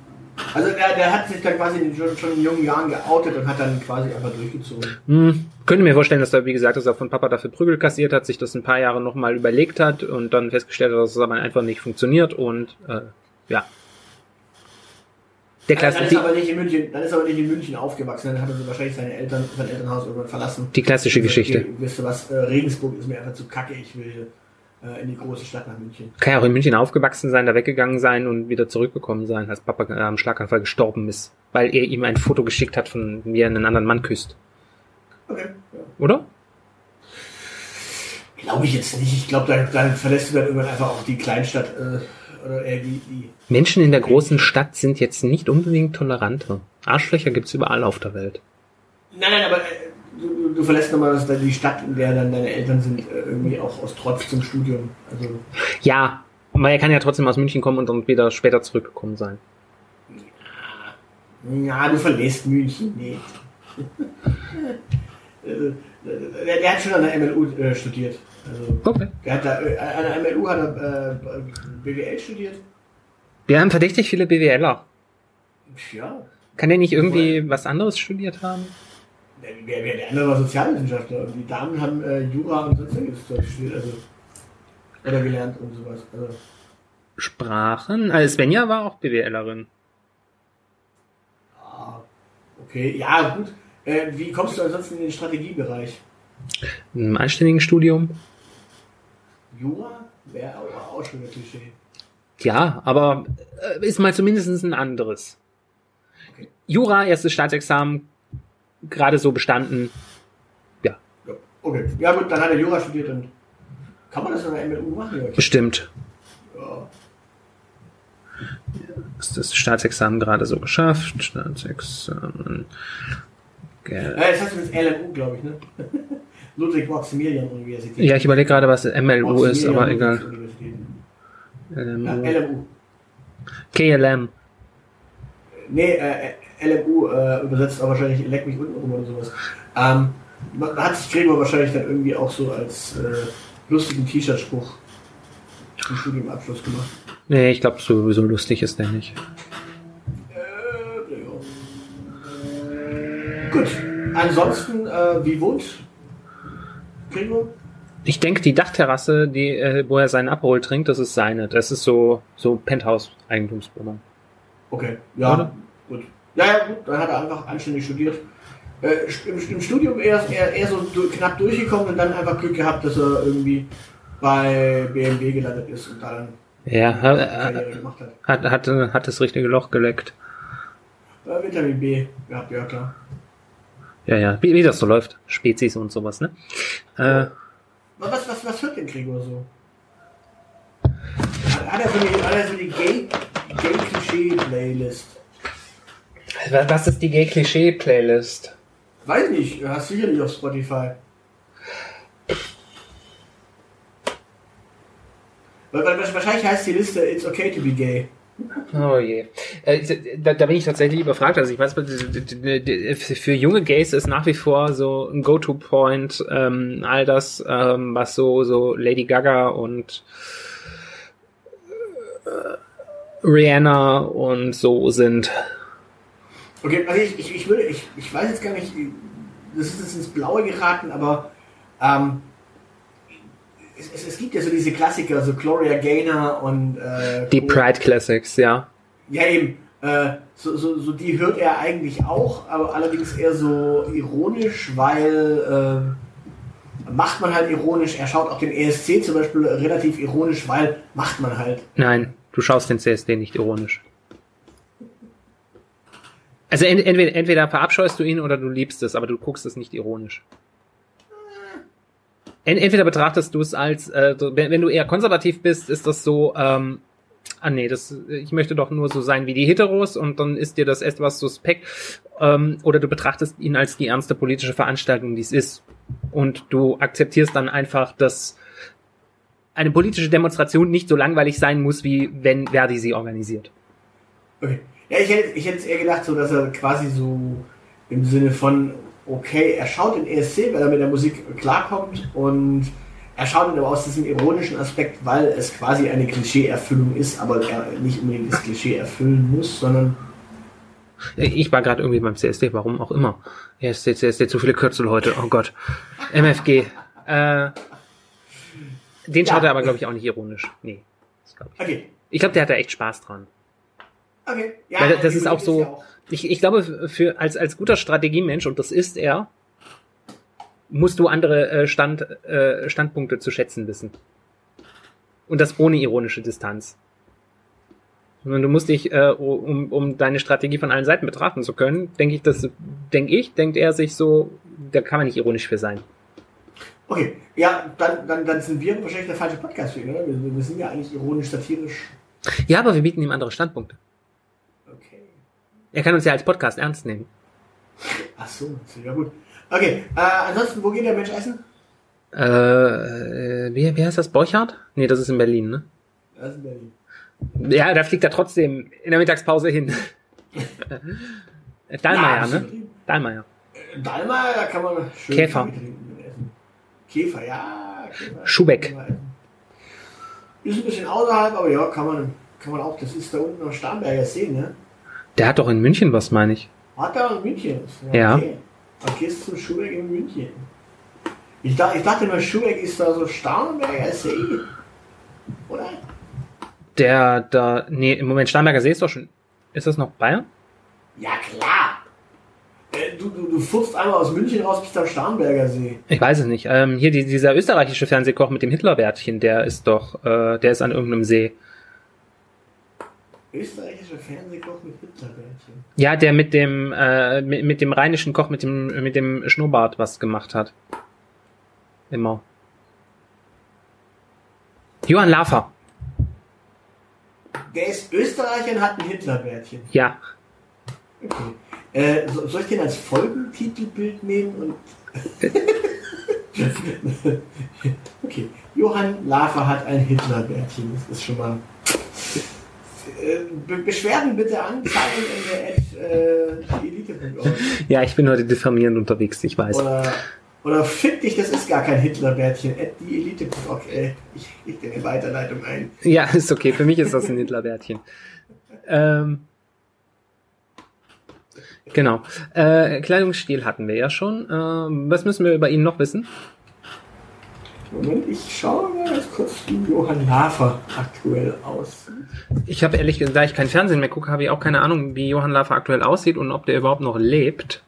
Also der, der hat sich dann quasi schon, schon in jungen Jahren geoutet und hat dann quasi einfach durchgezogen. Hm, könnte mir vorstellen, dass er, wie gesagt, dass er von Papa dafür Prügel kassiert hat, sich das ein paar Jahre nochmal überlegt hat und dann festgestellt hat, dass es aber einfach nicht funktioniert und äh, ja. Der Dann Klasse, ist die, er aber nicht in München, dann ist er aber nicht in München aufgewachsen, dann hat er so wahrscheinlich seine Eltern, sein Elternhaus irgendwann verlassen. die klassische Geschichte. Wisst ihr was, äh, Regensburg ist mir einfach zu kacke, ich will äh, in die große Stadt nach München. Kann ja auch in München aufgewachsen sein, da weggegangen sein und wieder zurückgekommen sein, als Papa äh, am Schlaganfall gestorben ist, weil er ihm ein Foto geschickt hat, von wie er einen anderen Mann küsst. Okay, ja. Oder? Glaube ich jetzt nicht. Ich glaube, da, da verlässt du dann irgendwann einfach auch die Kleinstadt äh, oder eher die, die. Menschen in der großen Stadt sind jetzt nicht unbedingt toleranter. Arschlöcher gibt's überall auf der Welt. Nein, nein, aber äh, du, du- verlässt nochmal die Stadt, in der dann deine Eltern sind, äh, irgendwie auch aus Trotz zum Studium. Also Ja, aber er kann ja trotzdem aus München kommen und dann wieder später zurückgekommen sein. Ja, du verlässt München nicht. Äh, der, der hat schon an der MLU äh, studiert. Also, Okay. der hat da, äh, an der MLU hat er äh, BWL studiert. Wir haben verdächtig viele BWLer. Ja. Kann der nicht irgendwie was anderes studiert haben? Der, der, der andere war Sozialwissenschaftler und die Damen haben äh, Jura und sonstiges Zeug studiert. Also, oder gelernt und sowas. Also, Sprachen? Also Svenja war auch BWLerin. ah, okay, ja, gut. Äh, wie kommst du ansonsten in den Strategiebereich? Im anständigen Studium? Jura wäre auch, auch schon ein Klischee. Ja, aber äh, ist mal zumindest ein anderes. Okay. Jura, erstes Staatsexamen, gerade so bestanden. Ja, okay. Ja gut, dann hat er Jura studiert und kann man das an der MLU machen? Ja, bestimmt. ja. Ist das Staatsexamen gerade so geschafft? Staatsexamen. Ja, jetzt hast du das LMU, glaube ich, ne? Ludwig-Maximilian-Universität. Ja, ich überlege gerade, was MLU ist, aber egal. Maximilian-Universität. Ja, LMU. LMU. KLM. Nee, äh, LMU äh, übersetzt auch wahrscheinlich Leck mich unten rum oder sowas. Ähm, hat sich Gregor wahrscheinlich dann irgendwie auch so als äh, lustigen T-Shirt-Spruch im Studiumabschluss gemacht. Nee, ich glaube, so, so lustig ist der nicht. Äh, ja. Gut. Ansonsten, äh, wie wohnt Gregor? Ich denke, die Dachterrasse, die, äh, wo er seinen Abhol trinkt, das ist seine. Das ist so, so Penthouse-Eigentumswohnung. Okay, ja, Oder? gut. Ja, ja, gut, dann hat er einfach anständig studiert. Äh, im, Im Studium eher, eher, eher so knapp durchgekommen und dann einfach Glück gehabt, dass er irgendwie bei BMW gelandet ist und dann Ja, Karriere hat, gemacht hat. hat, hat, äh, hat das richtige Loch geleckt. Äh, Vitamin B gehabt, ja klar. Ja, ja, wie, wie das so läuft. Spezies und sowas, ne? Äh, Was, was, was, hört denn Gregor so? Hat, hat er so die, hat er so die Gay- Gay-Klischee-Playlist? Was ist die Gay-Klischee-Playlist? Weiß nicht, hast du sicherlich auf Spotify. Wahrscheinlich heißt die Liste It's okay to be gay. Oh je. Äh, da, da bin ich tatsächlich überfragt. Also ich weiß, für junge Gays ist nach wie vor so ein Go-To-Point ähm, all das, ähm, was so, so Lady Gaga und äh, Rihanna und so sind. Okay, also ich, ich, ich würde, ich, ich weiß jetzt gar nicht, das ist jetzt ins Blaue geraten, aber ähm, es, es, es gibt ja so diese Klassiker, so Gloria Gaynor und äh, Die. Pride Classics, ja. Ja, eben. Äh, so, so, so die hört er eigentlich auch, aber allerdings eher so ironisch, weil äh, macht man halt ironisch. Er schaut auch den ESC zum Beispiel relativ ironisch, weil macht man halt. Nein, du schaust den CSD nicht ironisch. Also ent, entweder, entweder verabscheust du ihn oder du liebst es, aber du guckst es nicht ironisch. Ent, entweder betrachtest du es als, äh, wenn, wenn du eher konservativ bist, ist das so, ähm, ah nee, das, ich möchte doch nur so sein wie die Heteros und dann ist dir das etwas suspekt. Ähm, oder du betrachtest ihn als die ernste politische Veranstaltung, die es ist. Und du akzeptierst dann einfach, dass eine politische Demonstration nicht so langweilig sein muss, wie wenn Verdi sie organisiert. Okay. Ja, ich hätte, ich hätte es eher gedacht, so dass er quasi so im Sinne von, okay, er schaut den ESC, weil er mit der Musik klarkommt und er schaut ihn aber aus diesem ironischen Aspekt, weil es quasi eine Klischee-Erfüllung ist, aber er nicht unbedingt das Klischee erfüllen muss, sondern Ich war gerade irgendwie beim CSD, warum auch immer. ESC, CSD, zu viele Kürzel heute, oh Gott. MFG. Äh, den schaut Ja. er aber, glaube ich, auch nicht ironisch. Nee. Das glaub ich okay. ich glaube, der hat da echt Spaß dran. Okay. Ja, Weil das ist auch so, ja auch- ich, ich glaube, für, als, als guter Strategiemensch, und das ist er, musst du andere äh, Stand, äh, Standpunkte zu schätzen wissen. Und das ohne ironische Distanz. Sondern du musst dich, äh, um, um deine Strategie von allen Seiten betrachten zu können, denke ich, das, denke ich, denkt er sich so, da kann man nicht ironisch für sein. Okay, ja, dann, dann, dann sind wir wahrscheinlich der falsche Podcast für ihn, oder? Wir, wir sind ja eigentlich ironisch, satirisch. Ja, aber wir bieten ihm andere Standpunkte. Er kann uns ja als Podcast ernst nehmen. Ach so, ja gut. Okay, äh, ansonsten, wo geht der Mensch essen? Äh, äh, wie, wie heißt das? Borchardt? Nee, das ist in Berlin, ne? Das ist in Berlin. Ja, da fliegt er trotzdem in der Mittagspause hin. Ja, ne? ist Dallmayr. Äh, da kann man schön Käfer. Essen. Käfer, ja. Käfer. Schubeck. Ist ein bisschen außerhalb, aber ja, kann man, kann man auch. Das ist da unten am Starnberger See, ne? Der hat doch in München was, meine ich. Hat er in München. Ja. Okay. Dann gehst du zum Schubeck in München. Ich, dachte, ich dachte immer, Schubeck ist da so Starnberger See. Oder? Der da, nee, im Moment Starnberger See ist doch schon, ist das noch Bayern? Ja, klar. Äh, Du, du, du furzt einmal aus München raus, bist am Starnberger See. Ich weiß es nicht. Ähm, hier die, dieser österreichische Fernsehkoch mit dem Hitlerbärtchen, der ist doch, äh, der ist an irgendeinem See. Österreichischer Fernsehkoch mit Hitlerbärtchen. Ja, der mit dem, äh, mit, mit dem rheinischen Koch mit dem, mit dem Schnurrbart was gemacht hat. Immer. Johann Lafer. Der ist Österreicher und hat ein Hitlerbärtchen. Ja. Okay. Äh, so, soll ich den als Folgentitelbild nehmen und. okay. Johann Lafer hat ein Hitlerbärtchen. Das ist schon mal. Äh, Be Beschwerden bitte anzeigen in der Ad, äh, Elite.org. Ja, ich bin heute diffamierend unterwegs, ich weiß. Oder, oder fick dich, das ist gar kein Hitlerbärtchen. At die Elite.org. Äh, ich leg dir eine Weiterleitung ein. Ja, ist okay. Für mich ist das ein Hitlerbärtchen. Ähm, genau. Äh, Kleidungsstil hatten wir ja schon. Ähm, was müssen wir über ihn noch wissen? Moment, ich schaue mal ganz kurz, wie Johann Lafer aktuell aussieht. Ich habe ehrlich gesagt, da ich kein Fernsehen mehr gucke, habe ich auch keine Ahnung, wie Johann Lafer aktuell aussieht und ob der überhaupt noch lebt.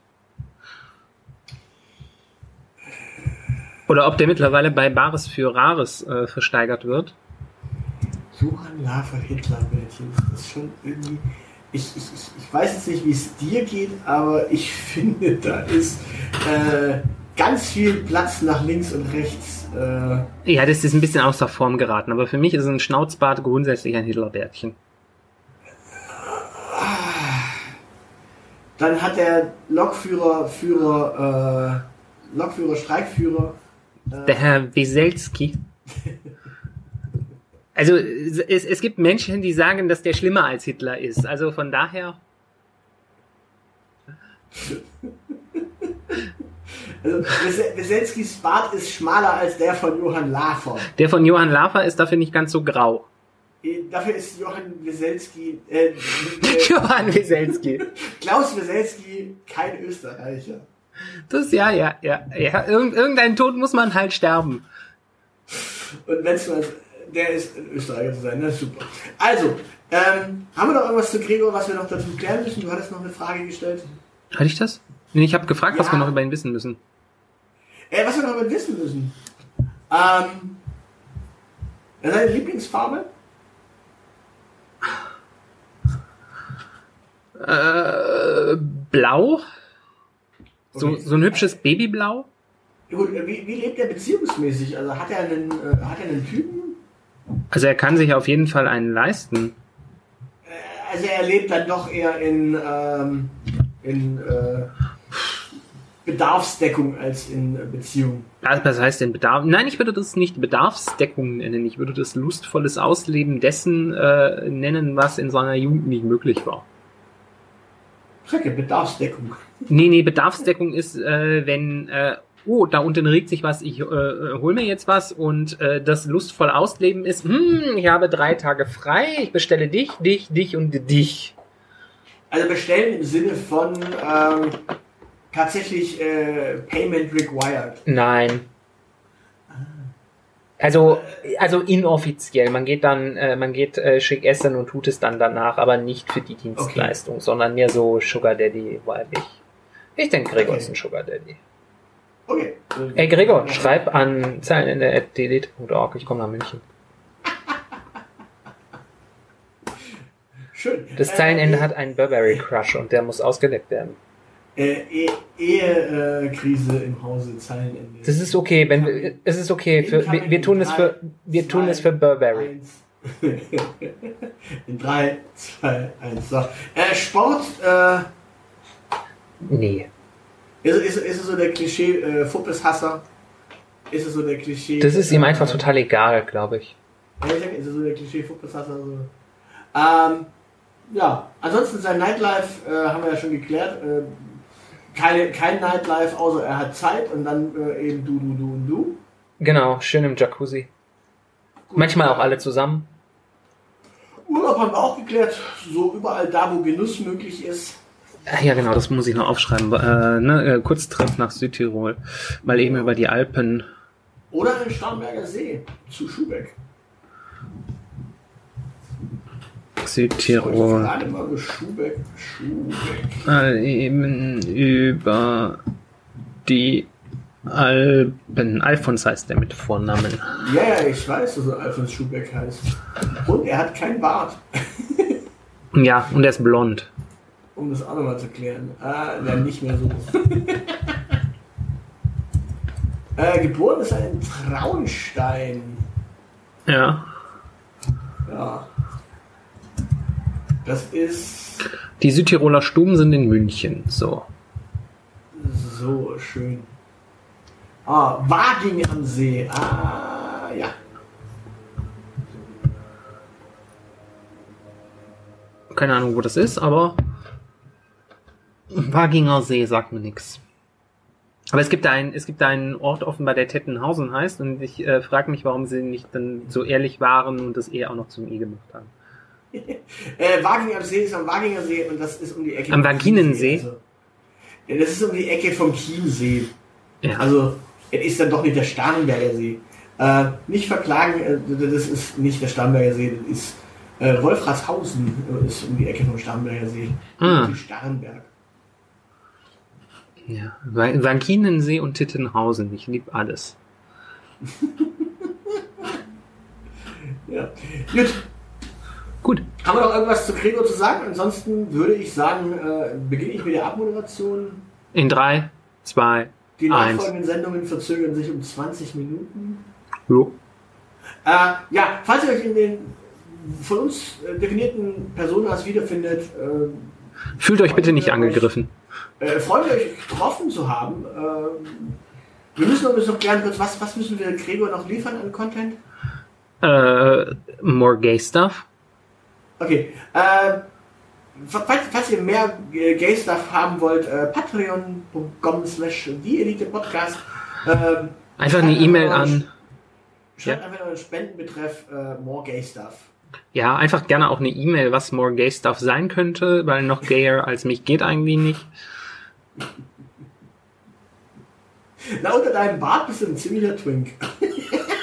Oder ob der mittlerweile bei Bares für Rares äh, versteigert wird. Johann Lafer Hitlerbildchen, das ist schon irgendwie. Ich, ich, ich, ich weiß jetzt nicht, wie es dir geht, aber ich finde, da ist äh, ganz viel Platz nach links und rechts. Äh, Ja, das ist ein bisschen außer Form geraten, aber für mich ist ein Schnauzbart grundsätzlich ein Hitlerbärtchen. dann hat der Lokführer, Führer, äh, Lokführer, Streikführer. Der Herr Weselski. Also es, es gibt Menschen, die sagen, dass der schlimmer als Hitler ist. Also von daher. Also Wes- Weselskis Bart ist schmaler als der von Johann Lafer. Der von Johann Lafer ist dafür nicht ganz so grau. Äh, Dafür ist Johann Weselski, äh, äh, Johann Weselski. Klaus Weselski kein Österreicher. Das ja, ja, ja, ja. Irgend, irgendein Tod muss man halt sterben. Und wenn es mal, der ist ein Österreicher zu sein, na super. Also, ähm, haben wir noch irgendwas zu Gregor, was wir noch dazu klären müssen? Du hattest noch eine Frage gestellt. Hatte ich das? Nee, Ich habe gefragt, was Ja. wir noch über ihn wissen müssen. Äh, was wir noch über ihn wissen müssen. Ähm, seine Lieblingsfarbe? Äh, blau? So, so ein hübsches Babyblau? Gut, wie, wie lebt er beziehungsmäßig? Also hat er einen, äh, hat er einen Typen? Also er kann sich auf jeden Fall einen leisten. Äh, Also er lebt dann doch eher in, ähm, in äh, Bedarfsdeckung als in Beziehung. Also, Was heißt denn Bedarf? Nein, ich würde das nicht Bedarfsdeckung nennen. Ich würde das lustvolles Ausleben dessen äh, nennen, was in seiner Jugend nicht möglich war. Strecke, Bedarfsdeckung. Nee, nee, Bedarfsdeckung ist, äh, wenn, äh, oh, da unten regt sich was, ich äh, hol mir jetzt was und äh, das lustvoll Ausleben ist, hm, ich habe drei Tage frei, ich bestelle dich, dich, dich und dich. Also bestellen im Sinne von ähm, tatsächlich äh, Payment required. Nein. Also, also inoffiziell. Man geht dann, äh, man geht äh, schick essen und tut es dann danach, aber nicht für die Dienstleistung, sondern mehr so Sugar Daddy weiblich. Ich denke, Gregor Okay. ist ein Sugar Daddy. Okay. Ey Gregor, schreib an zeilenende.delete.org, ich komme nach München. Schön. Das Zeilenende hat einen Burberry Crush und der muss ausgedeckt werden. Äh, e Ehekrise äh, Krise im Hause Zeilenende. Das ist okay, wenn wir, es ist okay, für, wir, wir tun es für, wir tun es für Burberry. In 3, 2, 1. So. Äh, Sport, äh, Nee. ist, ist, ist es so der Klischee äh, Fuppeshasser? Ist es so der Klischee. Das ist ihm einfach äh, total egal, glaube ich. Ist es so der Klischee Fuppeshasser? So. Ähm, ja, ansonsten sein Nightlife äh, haben wir ja schon geklärt. Äh, keine, kein Nightlife, außer er hat Zeit und dann äh, eben du, du, du und du. Genau, schön im Jacuzzi. Gut, Manchmal auch äh, alle zusammen. Urlaub haben wir auch geklärt. So überall da, wo Genuss möglich ist. Ja, genau, das muss ich noch aufschreiben. Äh, ne, äh, Kurztrip nach Südtirol. Mal eben über die Alpen. Oder den Starnberger See zu Schubeck. Ich Südtirol. über. Mal eben über die Alpen. Alfons heißt der mit Vornamen. Ja, ja, ich weiß, dass er Alfons Schubeck heißt. Und er hat kein Bart. Ja, und er ist blond. Um das auch nochmal zu klären. Ah, dann nicht mehr so. äh, geboren ist er in Traunstein. Ja. Ja. Das ist Die Südtiroler Stuben sind in München. So. so schön. Ah, Waging am See. Ah, ja. Keine Ahnung, wo das ist, aber Waginger See sagt mir nichts. Aber es gibt da einen, es gibt da einen Ort offenbar, der Tettenhausen heißt, und ich äh, frage mich, warum sie nicht dann so ehrlich waren und das eher auch noch zum I gemacht haben. Äh, Waging am See ist am Waginger See und das ist um die Ecke. Am Vaginensee? Also, ja, das ist um die Ecke vom Chiemsee. Ja. Also, es ist dann doch nicht der Starnberger See. Äh, nicht verklagen, äh, das ist nicht der Starnberger See, das ist äh, Wolfratshausen, äh, ist um die Ecke vom Starnberger See. Ah. Starnberg. Ja. Wankinensee und Tittenhausen. Ich liebe alles. Ja. Gut, Gut. haben wir noch irgendwas zu Gregor zu sagen? Ansonsten würde ich sagen, äh, beginne ich mit der Abmoderation. In drei, zwei, Die eins. nachfolgenden Sendungen verzögern sich um 20 Minuten. Jo. Äh, ja, falls ihr euch in den von uns äh, definierten Personas wiederfindet, äh, Fühlt euch bitte nicht angegriffen. äh, wir euch getroffen zu haben. Ähm, wir müssen uns noch klären kurz, was, was müssen wir Gregor noch liefern an Content? Äh, more gay stuff. Okay, äh, falls, falls ihr mehr äh, Gay-Stuff haben wollt, äh, patreon.com slash Elite Podcast. Ähm, Einfach eine E-Mail an. Schreibt Ja. einfach einen Spendenbetreff äh, More Gay Stuff. Ja, einfach gerne auch eine E-Mail, was more gay stuff sein könnte, weil noch gayer als mich geht eigentlich nicht. Na, unter deinem Bart bist du ein ziemlicher Twink.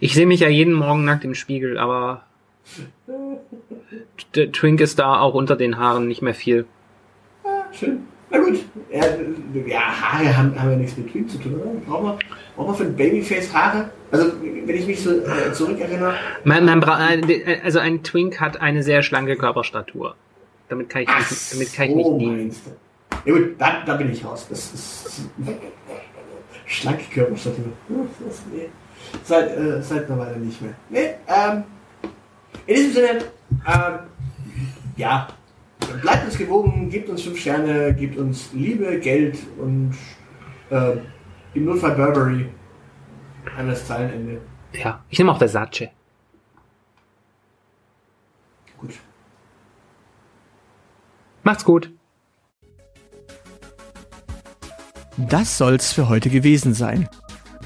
Ich sehe mich ja jeden Morgen nackt im Spiegel, aber der Twink ist da auch unter den Haaren nicht mehr viel. Schön. Na gut. Ja, ja Haare haben, haben ja nichts mit Twink zu tun, oder? Brauchen wir, brauchen wir für ein Babyface Haare? Also, wenn ich mich so äh, zurückerinnere. Man, man bra äh, also ein Twink hat eine sehr schlanke Körperstatur. Damit kann ich Ach, nicht, damit kann ich so nicht dienen. Ja gut, da, da bin ich raus. Das ist schlanke Körperstatur. Das, nee. Seit, äh, seit einer Weile nicht mehr. Nee, ähm, in diesem Sinne, ähm, ja, bleibt uns gewogen, gebt uns fünf Sterne, gebt uns Liebe, Geld und äh, im Notfall Burberry an das Zeilenende. Ja, ich nehme auch Versace. Gut. Macht's gut. Das soll's für heute gewesen sein.